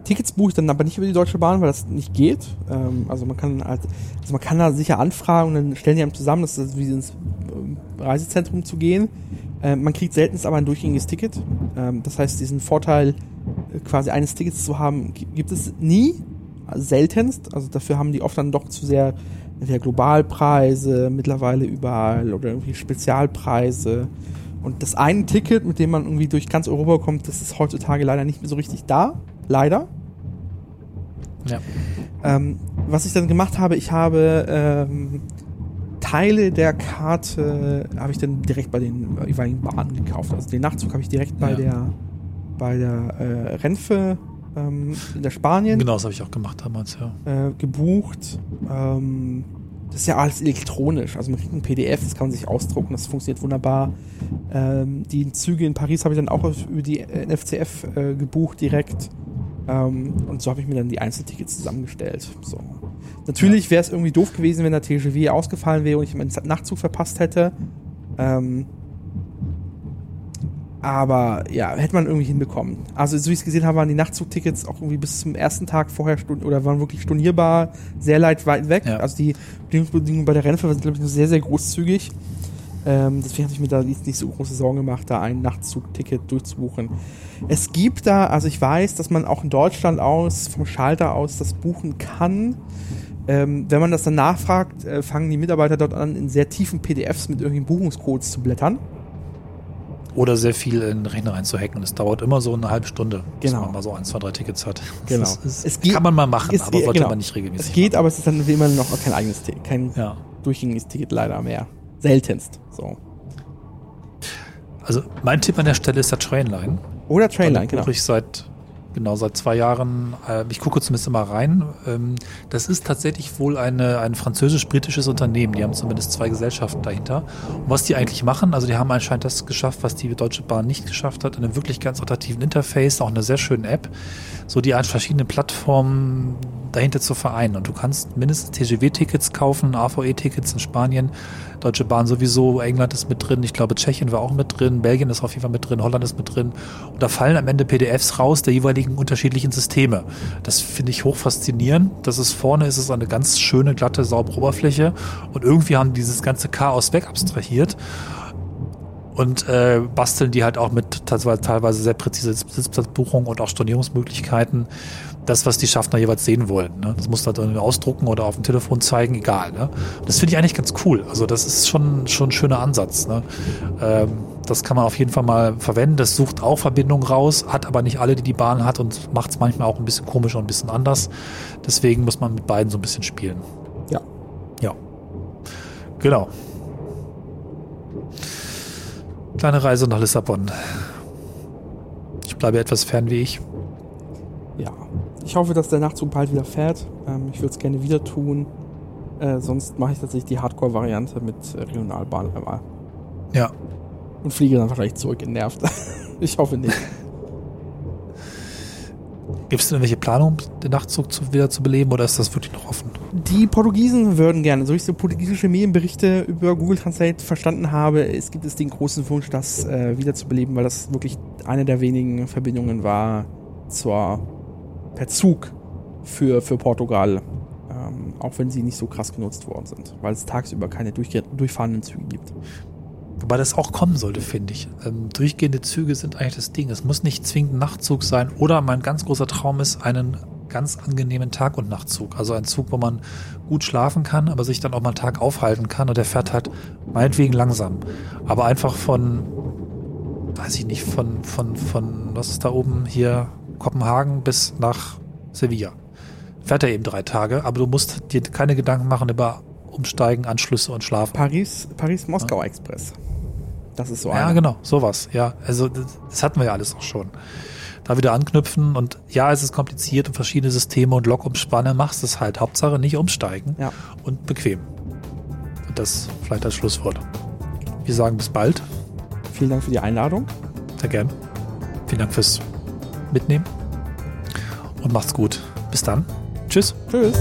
Tickets buche ich dann aber nicht über die Deutsche Bahn, weil das nicht geht. Ähm, also man kann halt, also man kann da sicher anfragen und dann stellen die einem zusammen, das ist wie ins ähm, Reisezentrum zu gehen. Ähm, man kriegt seltenst aber ein durchgängiges Ticket. Ähm, das heißt, diesen Vorteil äh, quasi eines Tickets zu haben, gi- gibt es nie, also seltenst. Also dafür haben die oft dann doch zu sehr entweder Globalpreise mittlerweile überall oder irgendwie Spezialpreise. Und das eine Ticket, mit dem man irgendwie durch ganz Europa kommt, das ist heutzutage leider nicht mehr so richtig da. Leider. ja. Ähm, was ich dann gemacht habe, ich habe ähm, Teile der Karte habe ich dann direkt bei den jeweiligen Bahnen gekauft. Also den Nachtzug habe ich direkt bei Ja. der bei der äh, Renfe ähm, in der Spanien Genau, das habe ich auch gemacht damals, ja. äh, gebucht. Ähm, das ist ja alles elektronisch. Also man kriegt ein PDF, das kann man sich ausdrucken, das funktioniert wunderbar. Ähm, die Züge in Paris habe ich dann auch über die NFCF äh, gebucht direkt. Ähm, und so habe ich mir dann die Einzeltickets zusammengestellt. So. Natürlich wäre es irgendwie doof gewesen, wenn der TGV ausgefallen wäre und ich meinen Nachtzug verpasst hätte. Ähm, aber ja, hätte man irgendwie hinbekommen. Also, so wie ich es gesehen habe, waren die Nachtzugtickets auch irgendwie bis zum ersten Tag vorher stund oder waren wirklich stornierbar, sehr leicht weit weg. Ja. Also, die Bedingungen bei der Renfe waren, glaube ich, sehr, sehr großzügig. Ähm, deswegen hatte ich mir da nicht nicht so große Sorgen gemacht, da ein Nachtzugticket durchzubuchen. Es gibt da, also ich weiß, dass man auch in Deutschland aus, vom Schalter aus, das buchen kann. Ähm, wenn man das dann nachfragt, äh, fangen die Mitarbeiter dort an, in sehr tiefen PDFs mit irgendwelchen Buchungscodes zu blättern. Oder sehr viel in den Rechner reinzuhacken. Es dauert immer so eine halbe Stunde, bis Genau. man mal so ein, zwei, drei Tickets hat. Genau. Das ist, Es geht- kann man mal machen, es aber sollte genau. man nicht regelmäßig Es geht, aber es ist dann wie immer noch kein eigenes Ticket, kein machen. Ja. durchgängiges Ticket leider mehr. Seltenst. So. Also mein Tipp an der Stelle ist der Trainline. Oder Trainline, genau. ich seit genau seit zwei Jahren. Äh, ich gucke zumindest immer rein. Ähm, das ist tatsächlich wohl eine, ein französisch-britisches Unternehmen. Die haben zumindest zwei Gesellschaften dahinter. Und was die eigentlich machen, also die haben anscheinend das geschafft, was die Deutsche Bahn nicht geschafft hat, in einem wirklich ganz attraktiven Interface, auch eine sehr schöne App, so die an verschiedenen Plattformen dahinter zu vereinen. Und du kannst mindestens TGW-Tickets kaufen, AVE-Tickets in Spanien, Deutsche Bahn sowieso, England ist mit drin, ich glaube Tschechien war auch mit drin, Belgien ist auf jeden Fall mit drin, Holland ist mit drin. Und da fallen am Ende PDFs raus der jeweiligen unterschiedlichen Systeme. Das finde ich hoch faszinierend. Das ist vorne ist es eine ganz schöne, glatte, saubere Oberfläche und irgendwie haben die dieses ganze Chaos wegabstrahiert und äh, basteln die halt auch mit teilweise teilweise sehr präzise Sitzplatzbuchungen und auch Stornierungsmöglichkeiten. Das, was die Schaffner jeweils sehen wollen. Ne? Das musst du halt irgendwie ausdrucken oder auf dem Telefon zeigen, egal. Ne? Das finde ich eigentlich ganz cool. Also das ist schon, schon ein schöner Ansatz. Ne? Ähm, das kann man auf jeden Fall mal verwenden. Das sucht auch Verbindungen raus, hat aber nicht alle, die die Bahn hat und macht es manchmal auch ein bisschen komisch und ein bisschen anders. Deswegen muss man mit beiden so ein bisschen spielen. Ja. Ja. Genau. Kleine Reise nach Lissabon. Ich bleibe etwas fern wie ich. Ja. Ich hoffe, dass der Nachtzug bald wieder fährt. Ähm, ich würde es gerne wieder tun. Äh, sonst mache ich tatsächlich die Hardcore-Variante mit äh, Regionalbahn einmal. Ja. Und fliege dann wahrscheinlich zurück genervt. ich hoffe nicht. Gibt es denn irgendwelche Planungen, den Nachtzug zu, wieder zu beleben oder ist das wirklich noch offen? Die Portugiesen würden gerne, so ich so portugiesische Medienberichte über Google Translate verstanden habe, es gibt es den großen Wunsch, das äh, wiederzubeleben, weil das wirklich eine der wenigen Verbindungen war zur per Zug für, für Portugal. Ähm, auch wenn sie nicht so krass genutzt worden sind, weil es tagsüber keine durchfahrenden Züge gibt. Wobei das auch kommen sollte, finde ich. Ähm, durchgehende Züge sind eigentlich das Ding. Es muss nicht zwingend Nachtzug sein. Oder mein ganz großer Traum ist, einen ganz angenehmen Tag- und Nachtzug. Also ein Zug, wo man gut schlafen kann, aber sich dann auch mal einen Tag aufhalten kann. Und der fährt halt meinetwegen langsam. Aber einfach von, weiß ich nicht, von, von, von, was ist da oben hier, Kopenhagen bis nach Sevilla. Fährt er eben drei Tage, aber du musst dir keine Gedanken machen über Umsteigen, Anschlüsse und Schlafen. Paris, Paris-Moskau Express. Das ist so Ja, einer. genau, sowas. Ja, also das, hatten wir ja alles auch schon. Da wieder anknüpfen und ja, es ist kompliziert und verschiedene Systeme und Log-Umspanne machst es halt. Hauptsache nicht umsteigen Ja. und bequem. Und das vielleicht als Schlusswort. Wir sagen bis bald. Vielen Dank für die Einladung. Sehr gern. Vielen Dank fürs Mitnehmen und macht's gut. Bis dann. Tschüss. Tschüss.